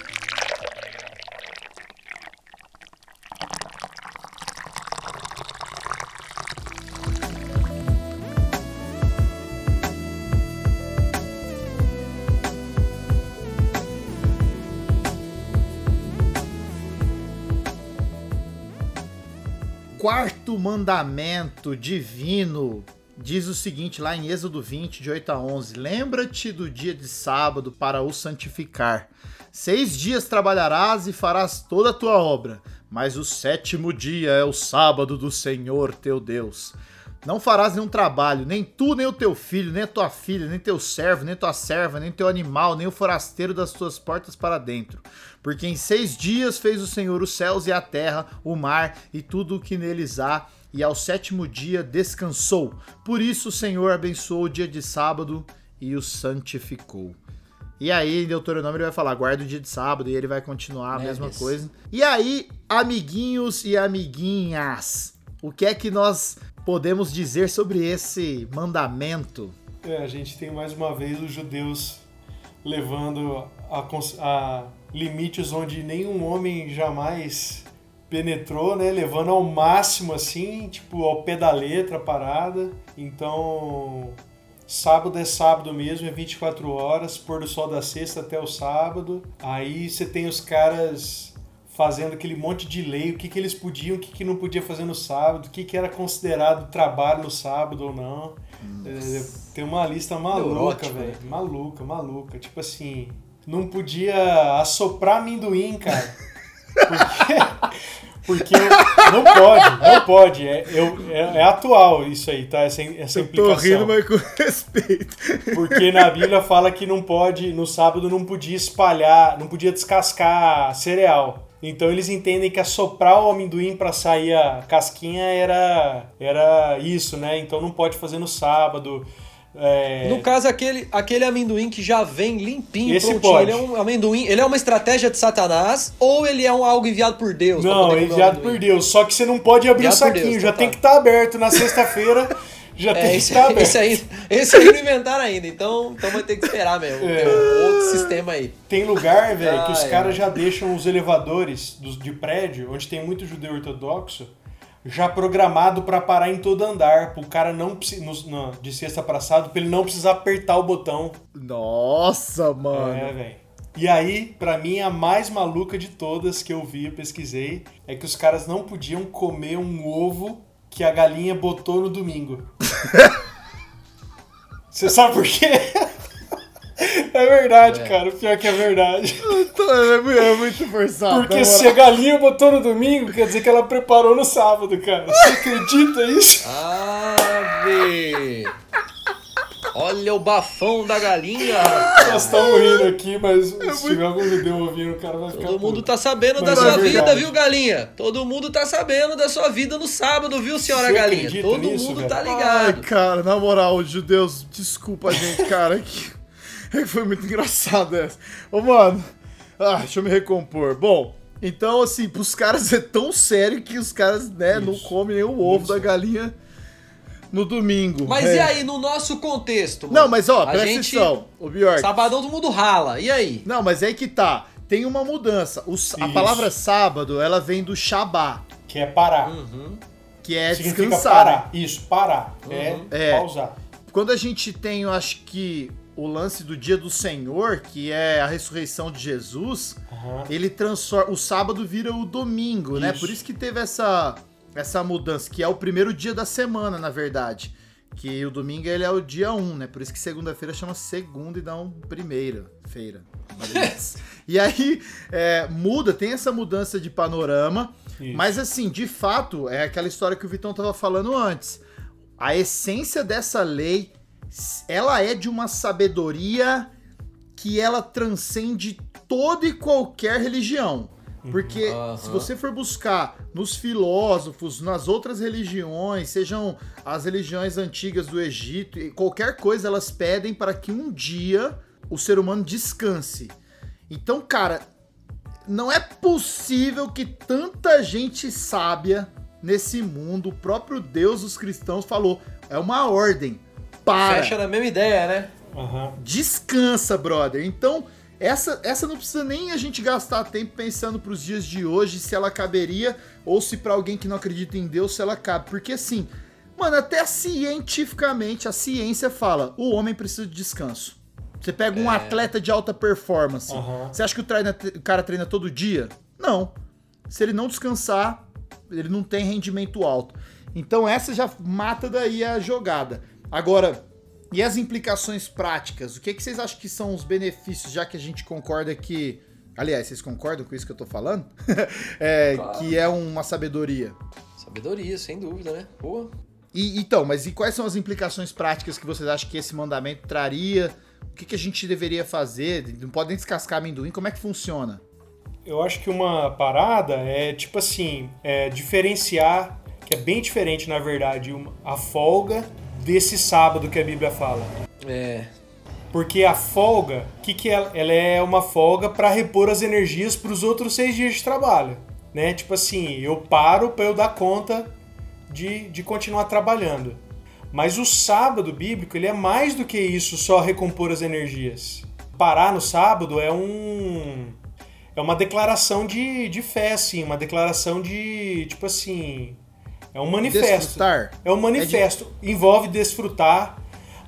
Quarto mandamento divino diz o seguinte lá em Êxodo 20, de 8 a 11: Lembra-te do dia de sábado para o santificar. Seis dias trabalharás e farás toda a tua obra, mas o sétimo dia é o sábado do Senhor teu Deus. Não farás nenhum trabalho, nem tu, nem o teu filho, nem a tua filha, nem teu servo, nem tua serva, nem teu animal, nem o forasteiro das tuas portas para dentro. Porque em seis dias fez o Senhor os céus e a terra, o mar e tudo o que neles há, e ao sétimo dia descansou. Por isso o Senhor abençoou o dia de sábado e o santificou. E aí, em Deuteronômio, ele vai falar, guarda o dia de sábado, e ele vai continuar a É, mesma isso. coisa. E aí, amiguinhos e amiguinhas, o que é que nós podemos dizer sobre esse mandamento? É, a gente tem mais uma vez os judeus levando a, a limites onde nenhum homem jamais penetrou, né? Levando ao máximo assim, tipo, ao pé da letra a parada. Então, sábado é sábado mesmo, é 24 horas, pôr do sol da sexta até o sábado. Aí você tem os caras fazendo aquele monte de lei, o que, que eles podiam, o que, que não podia fazer no sábado, o que, que era considerado trabalho no sábado ou não. É, tem uma lista maluca, Neurótico, velho. né? Maluca, maluca. Tipo assim, não podia assoprar amendoim, cara. Porque, porque não pode, não pode. É, eu- é- é atual isso aí, tá? Essa, essa Eu tô implicação. rindo, mas com respeito. Porque na Bíblia fala que não pode, no sábado não podia espalhar, não podia descascar cereal. Então eles entendem que assoprar o amendoim para sair a casquinha era, era isso, né? Então não pode fazer no sábado. É, No caso, aquele, aquele amendoim que já vem limpinho, Esse prontinho, pode. ele é um amendoim, ele é uma estratégia de Satanás ou ele é um algo enviado por Deus? não, é o enviado por Deus. Só que você não pode abrir o Enviado por saquinho, Deus, já então tem tá. que estar aberto na sexta-feira. (laughs) Já tem É, que esse, estar aberto. esse aí, esse aí não inventaram ainda, então, então vai ter que esperar mesmo. É. Tem um outro sistema aí. Tem lugar, velho, que os Ai, caras já deixam os elevadores dos, de prédio, onde tem muito judeu ortodoxo, já programado pra parar em todo andar, pro cara não precisar, de sexta pra sábado, pra ele não precisar apertar o botão. Nossa, mano. É, velho. E aí, pra mim, a mais maluca de todas que eu vi, eu pesquisei, é que os caras não podiam comer um ovo que a galinha botou no domingo. (laughs) Você sabe por quê? É verdade, É. cara. O pior que é verdade. (laughs) É muito- é muito forçado. Porque se a galinha botou no domingo, quer dizer que ela preparou no sábado, cara. Você acredita isso? (laughs) Ave! Olha o bafão da galinha, rapaz. Nós estamos rindo aqui, mas se tiver algum judeu ouvindo, o cara vai ficar. Todo mundo tá sabendo Mas da é sua vida, verdade. viu, galinha? Todo mundo tá sabendo da sua vida no sábado, viu, senhora Você galinha? Todo nisso, mundo velho? tá Ai, ligado. cara, na moral, judeus, desculpa a gente, cara. É que foi muito engraçado essa. Ô, mano, ah, deixa eu me recompor. Bom, então, assim, pros caras é tão sério que os caras, né, não Isso. comem nem o ovo Isso. da galinha no domingo. Mas É. e aí, no nosso contexto? mano? Não, mas ó, a presta gente, atenção, o Bjork. Sabadão todo mundo rala. E aí? Não, mas é aí que tá. Tem uma mudança. O a palavra sábado, ela vem do Shabá, Que é parar. Uhum. que é Significa descansar. parar. Isso, parar. É, É. pausar. Quando a gente tem, eu acho que o lance do dia do Senhor, que é a ressurreição de Jesus, Aham. ele transforma. O sábado vira o domingo, né? Isso. Por isso que teve essa, essa mudança, que é o primeiro dia da semana, na verdade. Que o domingo ele é o dia 1, né? Por isso que segunda-feira chama segunda e não primeira-feira. (laughs) e aí é, muda, tem essa mudança de panorama. Isso. Mas assim, de fato, é aquela história que o Vitão tava falando antes. A essência dessa lei, ela é de uma sabedoria que ela transcende toda e qualquer religião. Porque Aham. se você for buscar nos filósofos, nas outras religiões, sejam as religiões antigas do Egito, qualquer coisa elas pedem para que um dia o ser humano descanse. Então, cara, não é possível que tanta gente sábia nesse mundo, o próprio Deus dos cristãos falou, é uma ordem. Para. Fecha na mesma ideia, né? Aham. Descansa, brother. Então, essa, essa não precisa nem a gente gastar tempo pensando pros dias de hoje se ela caberia ou se pra alguém que não acredita em Deus se ela cabe. Porque assim, mano, até cientificamente a ciência fala, o homem precisa de descanso. Você pega um É. atleta de alta performance. Aham. Você acha que o, treina- o cara treina todo dia? Não. Se ele não descansar, ele não tem rendimento alto. Então essa já mata daí a jogada. Agora, e as implicações práticas? O que, que vocês acham que são os benefícios, já que a gente concorda que. Aliás, vocês concordam com isso que eu tô falando? (laughs) É, Claro. Que é uma sabedoria. Sabedoria, sem dúvida, né? Pô, E, então, mas e quais são as implicações práticas que vocês acham que esse mandamento traria? O que, que a gente deveria fazer? Não podem descascar amendoim, como é que funciona? Eu acho que uma parada é tipo assim, é diferenciar, que é bem diferente na verdade, uma- a folga desse sábado que a Bíblia fala. é. Porque a folga, o que, que ela, ela é uma folga para repor as energias para os outros seis dias de trabalho, né? Tipo assim, eu paro para eu dar conta de, de continuar trabalhando. Mas o sábado bíblico ele é mais do que isso, só recompor as energias. Parar no sábado é um é uma declaração de, de fé, assim, uma declaração de tipo assim é um manifesto. Desfrutar? É um manifesto. Envolve desfrutar,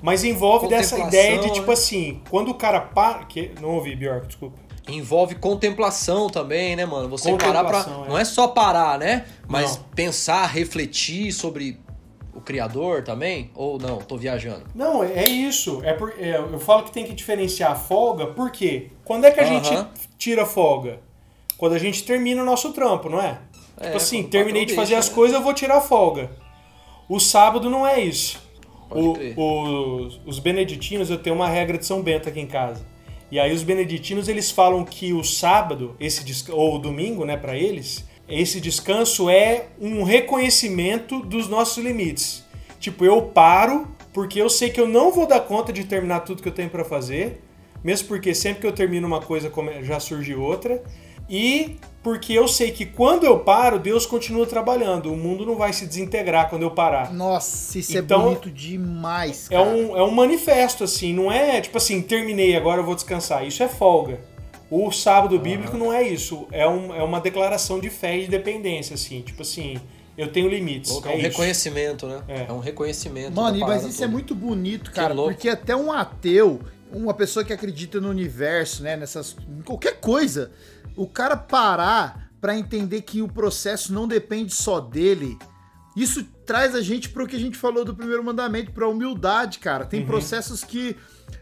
mas envolve dessa ideia de tipo né? assim, quando o cara para. Que... Não ouvi, Bjork, desculpa. Envolve contemplação também, né, mano? Você parar pra. É. Não é só parar, né? Mas Não. pensar, refletir sobre o Criador também? Ou não? Tô viajando. Não, é é isso. É por, é, eu falo que tem que diferenciar a folga, porque quando é que a Aham. gente tira folga? Quando a gente termina o nosso trampo, não é? É, tipo assim, terminei de fazer deixa, as né? coisas, eu vou tirar folga. O sábado não é isso. O- os, os beneditinos, eu tenho uma regra de São Bento aqui em casa. E aí os beneditinos, eles falam que o sábado, esse ou o domingo, né, para eles, esse descanso é um reconhecimento dos nossos limites. Tipo, eu paro porque eu sei que eu não vou dar conta de terminar tudo que eu tenho para fazer, mesmo porque sempre que eu termino uma coisa já surge outra. E porque eu sei que quando eu paro, Deus continua trabalhando. O mundo não vai se desintegrar quando eu parar. Nossa, isso Então, é bonito demais, É cara. um, é um manifesto, assim, não é tipo assim, terminei, agora eu vou descansar. Isso é folga. O sábado bíblico não é isso. É, um, é uma declaração de fé e de dependência, assim. Tipo assim, eu tenho limites. É é um isso. reconhecimento, né? É. É, um reconhecimento. Mano, e- mas isso é toda. muito bonito, cara, porque até um ateu, uma pessoa que acredita no universo, né, nessas em qualquer coisa, o cara parar pra entender que o processo não depende só dele, isso traz a gente pro que a gente falou do primeiro mandamento, pra humildade, cara. Tem processos que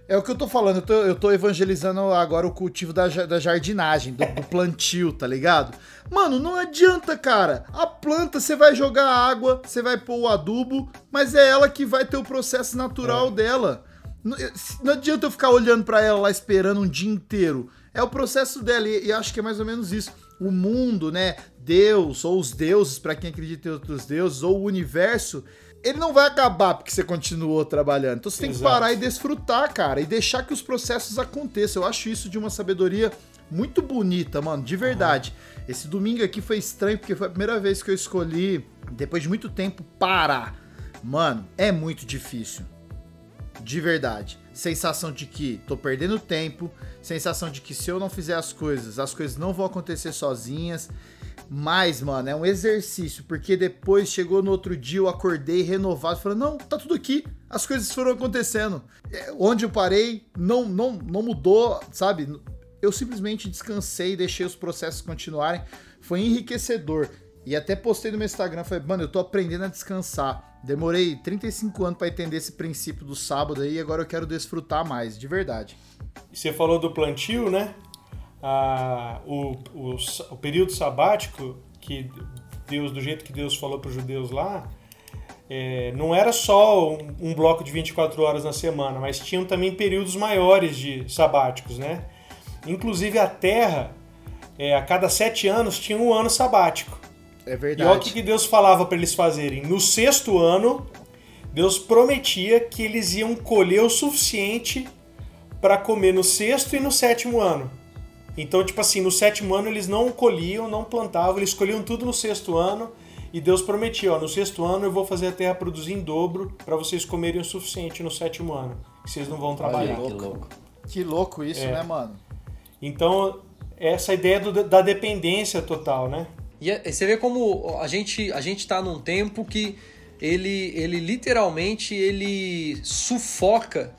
é o que eu tô falando, eu tô, eu tô evangelizando agora o cultivo da, da jardinagem, do, do plantio, tá ligado? Mano, não adianta, cara. A planta, você vai jogar água, você vai pôr o adubo, mas é ela que vai ter o processo natural dela. Não, não adianta eu ficar olhando pra ela lá esperando um dia inteiro. É o processo dela, e, e acho que é mais ou menos isso. O mundo, né? Deus, ou os deuses, pra quem acredita em outros deuses, ou o universo, ele não vai acabar porque você continuou trabalhando. Então você tem que Exato. parar e desfrutar, cara, e deixar que os processos aconteçam. Eu acho isso de uma sabedoria muito bonita, mano, de verdade. Esse domingo aqui foi estranho porque foi a primeira vez que eu escolhi, depois de muito tempo, parar. Mano, é muito difícil. De verdade. Sensação de que tô perdendo tempo, sensação de que se eu não fizer as coisas, as coisas não vão acontecer sozinhas. Mas, mano, é um exercício, porque depois chegou no outro dia, eu acordei renovado, falando, não, tá tudo aqui, as coisas foram acontecendo. É, onde eu parei, não, não, não mudou, sabe? Eu simplesmente descansei, deixei os processos continuarem, foi enriquecedor. E até postei no meu Instagram, falei, mano, eu tô aprendendo a descansar. Demorei 35 anos pra entender esse princípio do sábado aí, e agora eu quero desfrutar mais, de verdade. Você falou do plantio, né? Ah, o, o, o período sabático, que Deus, do jeito que Deus falou para os judeus lá, é, não era só um, um bloco de 24 horas na semana, mas tinham também períodos maiores de sabáticos, né? Inclusive a Terra, é, a cada sete anos, tinha um ano sabático. É E verdade. olha o que, que Deus falava para eles fazerem. No sexto ano, Deus prometia que eles iam colher o suficiente para comer no sexto e no sétimo ano. Então, tipo assim, no sétimo ano eles não colhiam, não plantavam, eles colhiam tudo no sexto ano. E Deus prometia, ó, no sexto ano eu vou fazer a terra produzir em dobro para vocês comerem o suficiente no sétimo ano. Que vocês não vão trabalhar. Olha, que louco. Que louco isso, é. né, mano? Então, essa ideia do, da dependência total, né? E é, você vê como a gente a gente tá num tempo que ele ele literalmente ele sufoca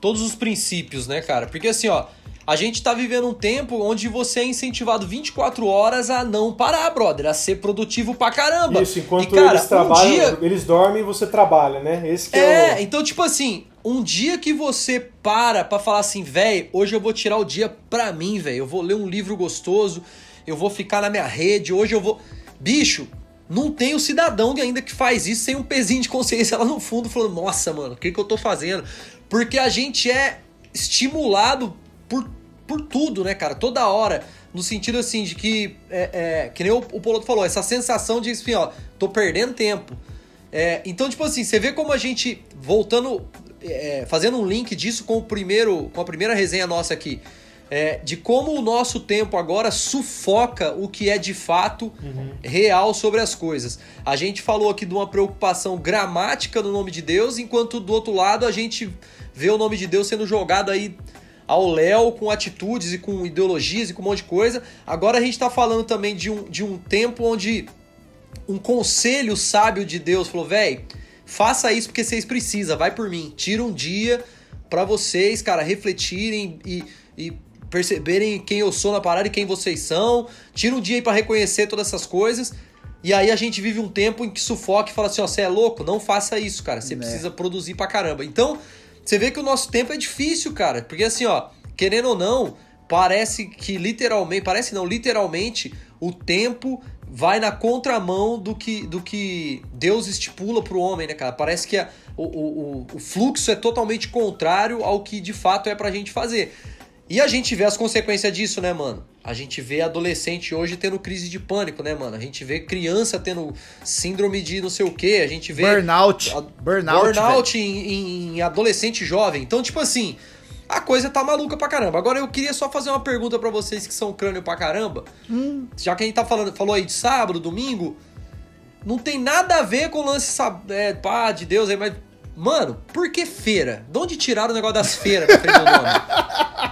todos os princípios, né, cara? Porque assim, ó, a gente tá vivendo um tempo onde você é incentivado 24 horas a não parar, brother, a ser produtivo pra caramba. Isso, enquanto e, cara, eles trabalham, um dia... eles dormem e você trabalha, né? Esse é, é o... então tipo assim, um dia que você para pra falar assim, velho, hoje eu vou tirar o dia pra mim, velho, eu vou ler um livro gostoso, eu vou ficar na minha rede, hoje eu vou... Bicho, não tem o cidadão ainda que faz isso sem um pezinho de consciência lá no fundo, falando, nossa, mano, o que, que eu tô fazendo? Porque a gente é estimulado por, por tudo, né, cara? Toda hora. No sentido assim de que, é, é, que nem o, o Poloto falou, essa sensação de, enfim, ó, tô perdendo tempo. É, então, tipo assim, você vê como a gente, voltando, é, fazendo um link disso com o primeiro, com a primeira resenha nossa aqui, é, de como o nosso tempo agora sufoca o que é de fato uhum. real sobre as coisas. A gente falou aqui de uma preocupação gramática no nome de Deus, enquanto do outro lado a gente vê o nome de Deus sendo jogado aí ao léu com atitudes e com ideologias e com um monte de coisa. Agora a gente está falando também de um, de um tempo onde um conselho sábio de Deus falou: velho, faça isso porque vocês precisam, vai por mim. Tira um dia para vocês, cara, refletirem e, e perceberem quem eu sou na parada e quem vocês são. Tira um dia aí para reconhecer todas essas coisas. E aí a gente vive um tempo em que sufoca e fala assim: ó, você é louco? Não faça isso, cara. Você né? precisa produzir pra caramba. Então, você vê que o nosso tempo é difícil, cara. Porque assim, ó, querendo ou não, parece que literalmente, parece não, literalmente, o tempo vai na contramão do que, do que Deus estipula pro homem, né, cara? Parece que a, o, o, o fluxo é totalmente contrário ao que de fato é pra gente fazer. E a gente vê as consequências disso, né, mano? A gente vê adolescente hoje tendo crise de pânico, né, mano? A gente vê criança tendo síndrome de não sei o quê, a gente vê. Burnout. A, burnout. Burnout em, em, adolescente jovem. Então, tipo assim, a coisa tá maluca pra caramba. Agora eu queria só fazer uma pergunta para vocês que são crânio pra caramba. Hum. Já que a gente tá falando, falou aí de sábado, domingo. Não tem nada a ver com o lance, é, pá, de Deus aí, mas. Mano, por que feira? De onde tiraram o negócio das feiras pra frente do nome? (laughs)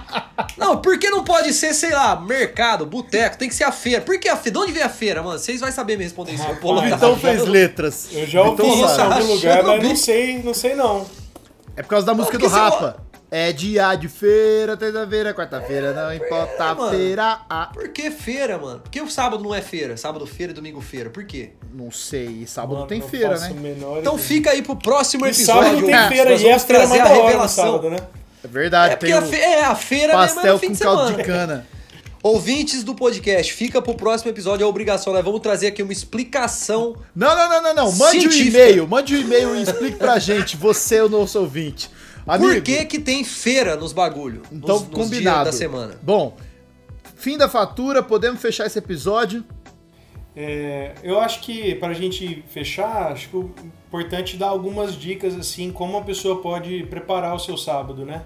Não, por que não pode ser, sei lá, mercado, boteco? Tem que ser a feira. Por que a feira? De onde vem a feira, mano? Vocês vão saber me responder isso. Ah, o Vitão fez letras. Eu já ouvi isso em algum lugar, mas não sei, não sei não. É por causa da música do Rapa. É dia de feira, terça-feira, quarta-feira, não importa a feira. A... Por que feira, mano? Por que o sábado não é feira? Sábado feira e domingo feira. Por quê? Não sei. Sábado mano, tem feira, né? Então fica aí pro próximo episódio. sábado tem feira e é a feira mais da hora sábado, né? É verdade. É porque a, fe é, a feira pastel mesmo é com caldo de cana. (laughs) Ouvintes do podcast, fica pro próximo episódio a obrigação. Nós vamos trazer aqui uma explicação. Não, não, não, não, não. Mande científica. um e-mail, mande um e-mail e explique pra gente, você é o nosso ouvinte. Amigo, Por que, que tem feira nos bagulho? Então, nos, combinado. da semana. Bom, fim da fatura, podemos fechar esse episódio. É, eu acho que pra gente fechar, acho que o importante é dar algumas dicas assim, como a pessoa pode preparar o seu sábado, né?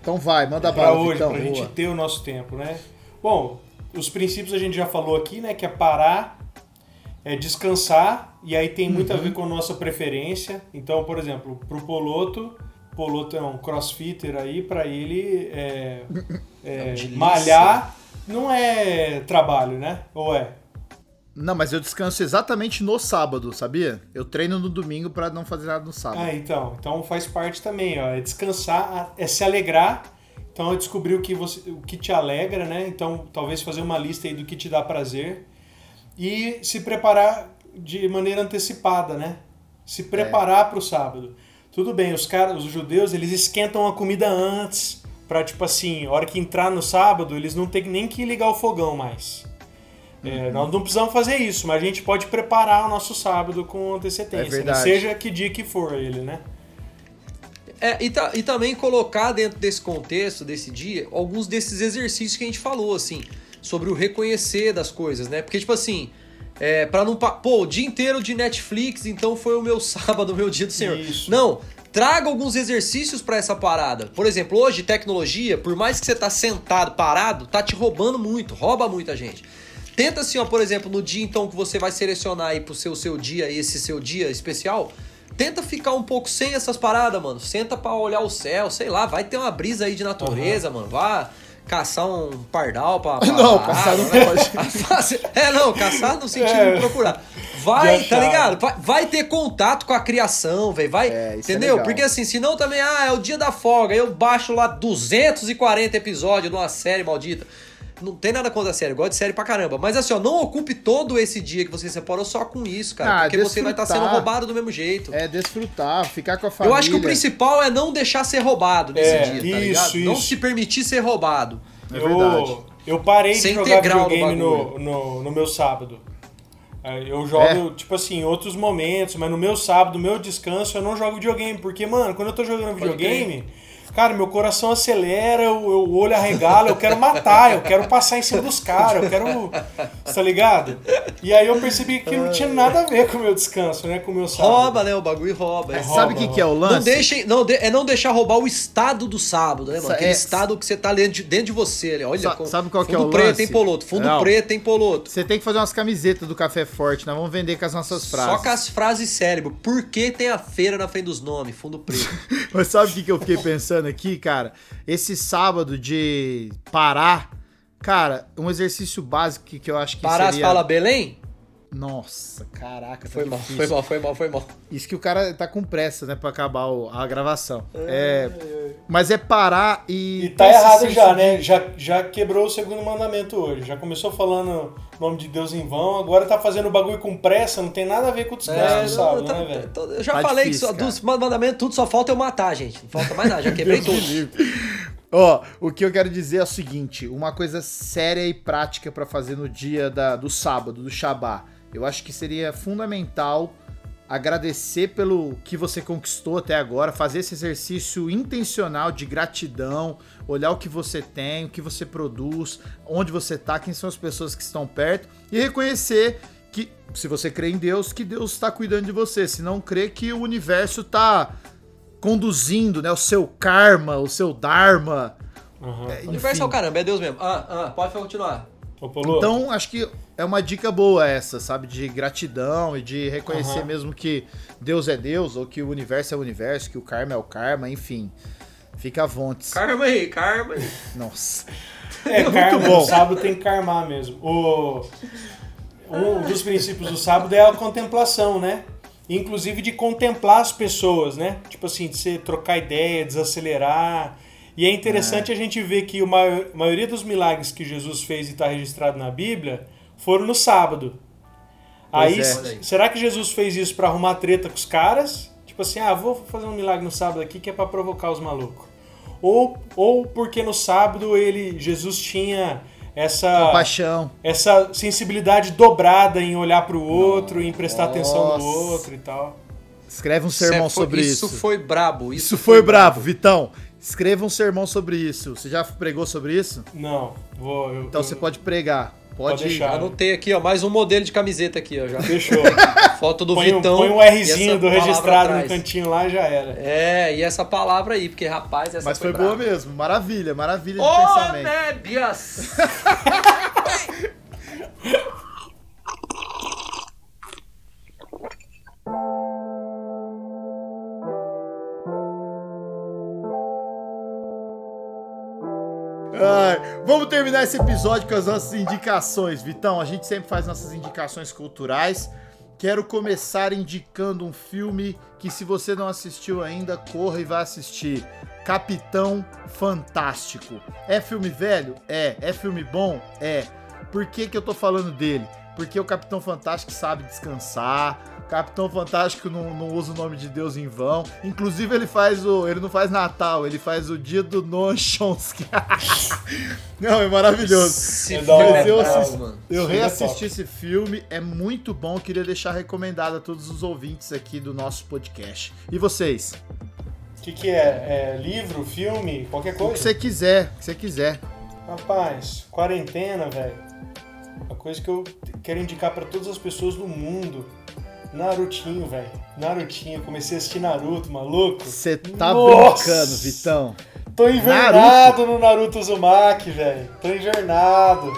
Então vai, manda pra bala, hoje, então, pra gente ter o nosso tempo, né? Bom, os princípios a gente já falou aqui, né? Que é parar, é descansar, e aí tem muito uhum. a ver com a nossa preferência. Então, por exemplo, pro Poloto, Poloto é um crossfitter aí, para ele é, (laughs) é, é malhar não é trabalho, né? Ou é? Não, mas eu descanso exatamente no sábado, sabia? Eu treino no domingo para não fazer nada no sábado. Ah, então. Então faz parte também, ó. É descansar, é se alegrar. Então é descobrir o que, você, o que te alegra, né? Então talvez fazer uma lista aí do que te dá prazer. E se preparar de maneira antecipada, né? Se preparar é. para o sábado. Tudo bem, os caras, os judeus, eles esquentam a comida antes, para tipo assim, a hora que entrar no sábado, eles não tem nem que ligar o fogão mais. É, nós não precisamos fazer isso, mas a gente pode preparar o nosso sábado com antecedência, é né? seja que dia que for ele, né? É, e, ta, e também colocar dentro desse contexto, desse dia, alguns desses exercícios que a gente falou, assim, sobre o reconhecer das coisas, né? Porque, tipo assim, é, para não. Pô, o dia inteiro de Netflix, então foi o meu (laughs) sábado, o meu dia do Senhor. Isso. Não, traga alguns exercícios pra essa parada. Por exemplo, hoje, tecnologia, por mais que você tá sentado, parado, tá te roubando muito, rouba muita gente. Tenta assim, ó, por exemplo, no dia então que você vai selecionar aí pro seu, seu dia, esse seu dia especial, tenta ficar um pouco sem essas paradas, mano. Senta pra olhar o céu, sei lá, vai ter uma brisa aí de natureza, mano. Vá caçar um pardal pra. (laughs) pra Não, pra caçar não né? pode. (laughs) É, não, caçar no sentido É. de procurar. Vai, tá ligado? Vai, vai ter contato com a criação, velho. Vai, É, é entendeu? legal. Porque assim, senão também, ah, é o dia da folga. Eu baixo lá 240 episódios de uma série maldita. Não tem nada contra a série, eu gosto de série pra caramba. Mas assim, ó, não ocupe todo esse dia que você separou só com isso, cara. Ah, porque você vai estar sendo desfrutar. roubado do mesmo jeito. É desfrutar, ficar com a família. Eu acho que o principal é não deixar ser roubado nesse É, dia, tá ligado? isso, Não isso. se permitir ser roubado. É verdade. Eu, eu parei Ser de jogar no videogame no, bagulho. no, no meu sábado. É, Eu jogo, tipo assim, em outros momentos, mas no meu sábado, no meu descanso, eu não jogo videogame. Porque, mano, quando eu tô jogando Pode videogame, cara, meu coração acelera, o olho arregala, eu quero matar, eu quero passar em cima dos caras, eu quero. Tá ligado? E aí eu percebi que não tinha nada a ver com o meu descanso, né? Com o meu sábado. Rouba, né? O bagulho rouba. é. Sabe o que, que é o lance? Não deixem, não, de- é não deixar roubar o estado do sábado, né, mano? Aquele é- estado que você tá dentro de, dentro de você. ali. Olha, Sa- sabe qual que é fundo o preto, lance? hein, Poloto? Fundo Não. preto, hein, Poloto? Você tem que fazer umas camisetas do Café Forte, nós vamos vender com as nossas frases. Só com as frases cérebro. Por que tem a feira na frente dos nomes? Fundo preto. (laughs) Mas sabe o que, que eu fiquei pensando aqui, cara? Esse sábado de parar, cara, um exercício básico que, que eu acho que Parás seria... fala Belém? Nossa, caraca, tá Foi mal, difícil. foi mal, foi mal, foi mal. Isso que o cara tá com pressa, né, pra acabar o- a gravação. É, mas é parar e... E tá errado já, de- né? Já, já quebrou o segundo mandamento hoje. Já começou falando o nome de Deus em vão, agora tá fazendo bagulho com pressa, não tem nada a ver com o descanso É, do não, sábado, tá- né, velho? tá- eu já Tá falei difícil, que só, dos mandamentos tudo só falta eu matar, gente. Não falta mais nada, já quebrei tudo. Ó, o que eu quero dizer é o seguinte: uma coisa séria e prática pra fazer no dia da- do sábado, do Shabá. Eu acho que seria fundamental agradecer pelo que você conquistou até agora, fazer esse exercício intencional de gratidão, olhar o que você tem, o que você produz, onde você tá, quem são as pessoas que estão perto e reconhecer que, se você crê em Deus, que Deus está cuidando de você. Se não crê que o universo tá conduzindo, né, o seu karma, o seu dharma. Uhum. É, O universo é o caramba, é Deus mesmo. Ah, ah, pode continuar. Então, acho que é uma dica boa essa, sabe? De gratidão e de reconhecer Aham. mesmo que Deus é Deus, ou que o universo é o universo, que o karma é o karma, enfim. Fica à vontade. Karma aí, karma aí. Nossa. (laughs) é, muito karma, bom. o sábado tem que karmar mesmo. O, um dos princípios do sábado é a contemplação, né? Inclusive de contemplar as pessoas, né? Tipo assim, de você trocar ideia, desacelerar. E é interessante a gente ver que a maior- maioria dos milagres que Jesus fez e está registrado na Bíblia foram no sábado. Aí, é. será que Jesus fez isso para arrumar treta com os caras? Tipo assim, ah, vou fazer um milagre no sábado aqui que é para provocar os malucos. Ou, ou porque no sábado ele, Jesus tinha essa, Compaixão. essa sensibilidade dobrada em olhar para o outro, em prestar atenção no outro e tal. Escreve um sermão Isso foi- sobre isso. Isso foi brabo. Isso, Isso foi bravo, Vitão. Escreva um sermão sobre isso. Você já pregou sobre isso? Não, vou. eu- Então eu- você pode pregar. Pode, Pode deixar. Anotei aqui, ó, mais um modelo de camiseta aqui, ó, já. Fechou. (laughs) Foto do põe, um- Vitão. põe um Rzinho do registrado no cantinho lá já era. É, e essa palavra aí, porque, rapaz, essa Mas foi braba. boa mesmo. Maravilha, maravilha de Ô, pensamento. (laughs) Ai, vamos terminar esse episódio com as nossas indicações, Vitão. A gente sempre faz nossas indicações culturais. Quero começar indicando um filme que, se você não assistiu ainda, corra e vá assistir. Capitão Fantástico. É filme velho? É. É filme bom? É. Por que, que eu tô falando dele? Porque o Capitão Fantástico sabe descansar. Capitão Fantástico não, não usa o nome de Deus em vão. Inclusive, ele faz o. Ele não faz Natal, ele faz o dia do Noam Chomsky. (laughs) não, é maravilhoso. É da hora, Mas eu, assisti, eu Esse filme é reassisti esse filme, é muito bom. Queria deixar recomendado a todos os ouvintes aqui do nosso podcast. E vocês? O que, que é? É livro, filme, qualquer O que coisa? você quiser, o que você quiser. Rapaz, quarentena, velho. Uma coisa que eu quero indicar pra todas as pessoas do mundo Narutinho, velho. Narutinho. Comecei a assistir Naruto, maluco. Você tá Nossa! brincando, Vitão. Tô invernado Naruto? no Naruto Uzumaki, velho. Tô invernado.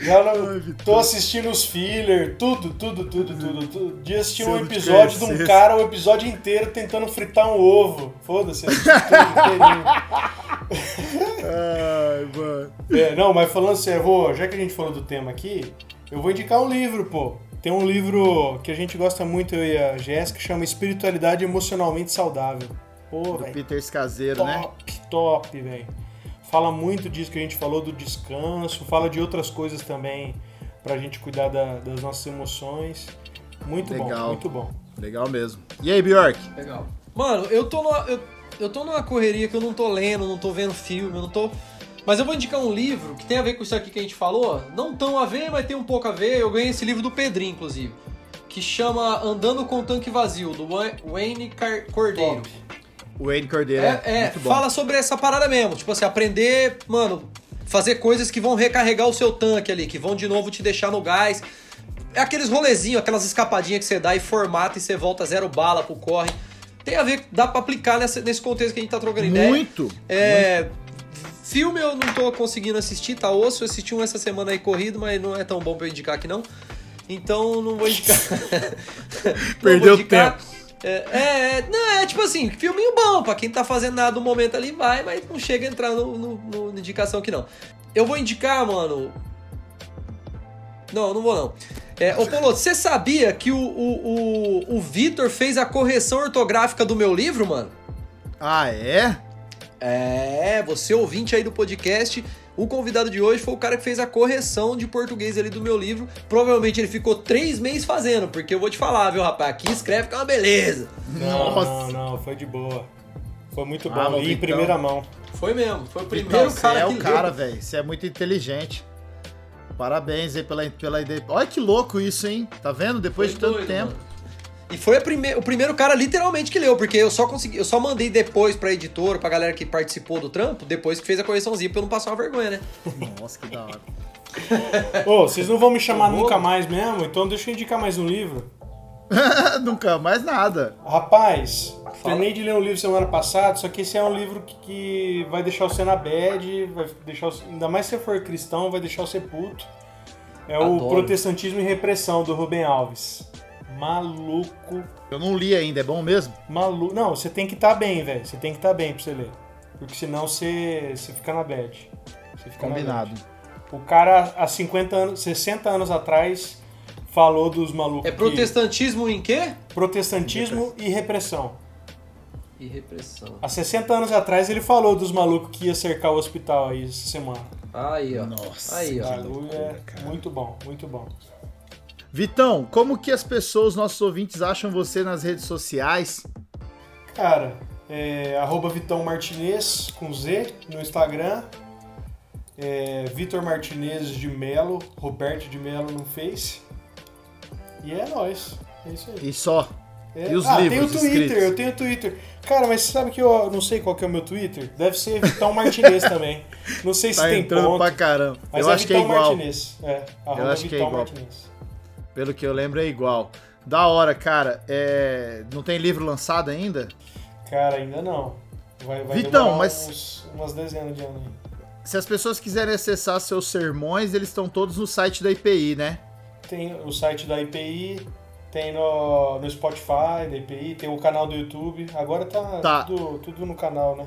Já não- tô assistindo os filler, tudo, tudo, tudo, tudo. tudo. Dia assisti um episódio de um cara o episódio inteiro tentando fritar um ovo. Foda-se, assisti tudo inteirinho. Ai, mano. É, não, mas falando sério, vou, já que a gente falou do tema aqui, eu vou indicar um livro, pô. Tem um livro que a gente gosta muito, eu e a Jéssica, que chama Espiritualidade Emocionalmente Saudável. Pô, Do velho. Peter Escaseiro, né? Top, top, velho. Fala muito disso que a gente falou do descanso, fala de outras coisas também pra gente cuidar da- das nossas emoções. Muito bom, Legal. muito bom. Legal mesmo. E aí, Bjork? Legal. Mano, eu tô numa, eu, eu tô numa correria que eu não tô lendo, não tô vendo filme, eu não tô. Mas eu vou indicar um livro que tem a ver com isso aqui que a gente falou. Não tão a ver, mas tem um pouco a ver. Eu ganhei esse livro do Pedrinho, inclusive. Que chama Andando com o Tanque Vazio, do Wa- Wayne Car- Cordeiro. Top. Wayne Cordeiro. É, é, muito bom. fala sobre essa parada mesmo. Tipo assim, aprender, mano, fazer coisas que vão recarregar o seu tanque ali, que vão de novo te deixar no gás. É aqueles rolezinhos, aquelas escapadinhas que você dá e formata e você volta zero bala pro corre. Tem a ver, dá pra aplicar nessa- nesse contexto que a gente tá trocando ideia. Muito. É, filme eu não tô conseguindo assistir, tá osso. Eu assisti um essa semana aí corrido, mas não é tão bom pra eu indicar aqui não. Então não vou indicar. (laughs) Perdeu vou É, é, não, é tipo assim, filminho bom, pra quem tá fazendo nada no momento ali vai, mas não chega a entrar no, no, no- na indicação aqui não. Eu vou indicar, mano. Não, não vou não. É, ô Polo, você sabia que o, o, o, o Vitor fez a correção ortográfica do meu livro, mano? Ah, é? É, você ouvinte aí do podcast, o convidado de hoje foi o cara que fez a correção de português ali do meu livro. Provavelmente ele ficou três meses fazendo, porque eu vou te falar, viu, rapaz? Aqui escreve que é uma beleza. Não, Nossa. não, não, foi de boa. Foi muito Ah, bom. mas Li em então- primeira mão. Foi mesmo, foi o primeiro Então, você cara é que o cara, velho. Você é muito inteligente. Parabéns aí pela, pela ideia. Olha que louco isso, hein? Tá vendo? Depois Foi de tanto doido, tempo. mano. E foi a prime- o primeiro cara literalmente que leu, porque eu só consegui, eu só mandei depois pra editora, pra galera que participou do trampo, depois que fez a correções pra eu não passar uma vergonha, né? Nossa, que da hora. Ô, vocês não vão me chamar nunca mais mesmo? Então deixa eu indicar mais um livro. (laughs) Nunca mais nada. Rapaz, Fala. terminei de ler um livro semana passada, só que esse é um livro que, que vai deixar você na bad, vai deixar ainda mais se você for cristão, vai deixar você puto. É o Adoro. Protestantismo e Repressão, do Rubem Alves. Maluco, Eu não li ainda, é bom mesmo? maluco. Não, você tem que estar bem, velho. Você tem que estar bem pra você ler. Porque senão você, você fica na bad. Você fica na Combinado. bad. O cara, há 50 anos, 60 anos atrás, falou dos malucos. É que- protestantismo em quê? protestantismo e repressão. E repressão. Há 60 anos atrás ele falou dos malucos que ia cercar o hospital aí essa semana. Aí, ó. Nossa, Aí, ó. loucura, é cara. muito bom, muito bom. Vitão, como que as pessoas, nossos ouvintes, acham você nas redes sociais? Cara, é, arroba Vitão Martinez com Z no Instagram. É, Vitor Martinez de Melo, Roberto de Melo no Face. E é nóis. É isso aí. E só. É- E os ah, livros tem o Twitter, escritos? eu tenho Twitter. Cara, mas você sabe que eu não sei qual que é o meu Twitter? Deve ser Vitão Martinez (laughs) também. Não sei se Tá tem entrando ponto. pra caramba. Eu é acho que é Vitão igual. Martinez. É, arroba acho que é Vitão igual. Martinez. Pelo que eu lembro, é igual. Da hora, cara. É... Não tem livro lançado ainda? Cara, ainda não. Vai, vai Vitão, mas- uns- umas dezenas de anos. Se as pessoas quiserem acessar seus sermões, eles estão todos no site da IPI, né? Tem o site da IPI, tem no, no Spotify da IPI, tem o canal do YouTube. Agora tá, Tá. Tudo, tudo no canal, né?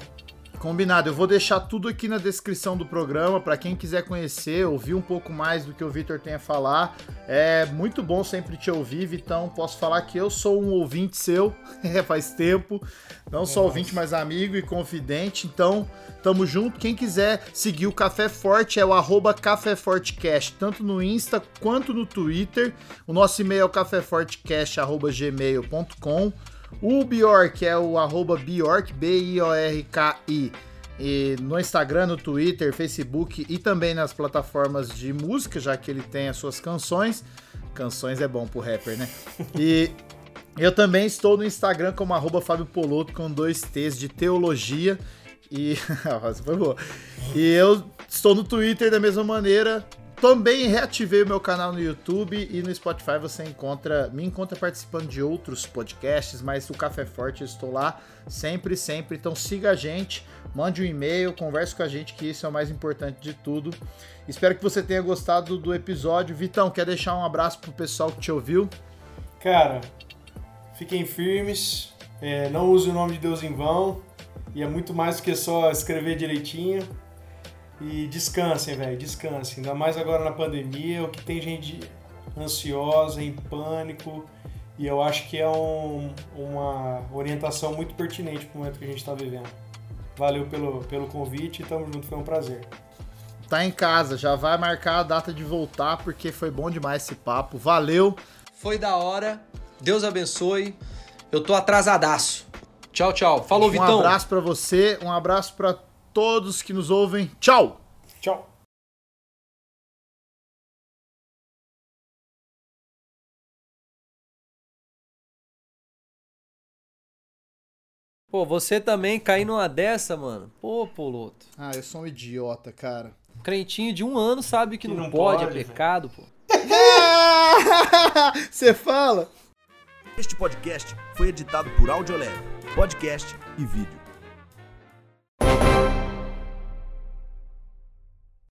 Combinado. Eu vou deixar tudo aqui na descrição do programa para quem quiser conhecer, ouvir um pouco mais do que o Vitor tem a falar. É muito bom sempre te ouvir, Vitão. Posso falar que eu sou um ouvinte seu, (laughs) é, faz tempo. Não só ouvinte, mas amigo e confidente. Então, tamo junto. Quem quiser seguir o Café Forte é o arroba Café Fortecast, tanto no Insta quanto no Twitter. O nosso e-mail é o caféfortecast.gmail.com. O Bjork é o arroba Bjork, B-I-O-R-K-I. No Instagram, no Twitter, Facebook e também nas plataformas de música, já que ele tem as suas canções. Canções é bom pro rapper, né? E eu também estou no Instagram como arroba Fábio Poloto com dois T's de teologia. E. (laughs) Foi boa. E eu estou no Twitter da mesma maneira, também reativei o meu canal no YouTube e no Spotify você encontra, me encontra participando de outros podcasts, mas o Café Forte eu estou lá sempre, sempre. Então siga a gente, mande um e-mail, converse com a gente que isso é o mais importante de tudo. Espero que você tenha gostado do episódio. Vitão, quer deixar um abraço pro pessoal que te ouviu? Cara, fiquem firmes, é, não use o nome de Deus em vão, e é muito mais do que só escrever direitinho. E descansem, velho, descansem. Ainda mais agora na pandemia, o que tem gente ansiosa, em pânico. E eu acho que é um, uma orientação muito pertinente para o momento que a gente está vivendo. Valeu pelo, pelo convite e tamo junto, foi um prazer. Tá em casa, já vai marcar a data de voltar, porque foi bom demais esse papo. Valeu! Foi da hora. Deus abençoe. Eu tô atrasadaço. Tchau, tchau. Falou, um Vitão. Um abraço para você, um abraço para todos que nos ouvem. Tchau! Tchau! Pô, você também cair numa dessa, mano. Pô, Poloto. Ah, eu sou um idiota, cara. Crentinho de um ano sabe que, que não, não, pode, pode é pecado, pô. (laughs) Você fala? Este podcast foi editado por Audiolab, podcast e vídeo.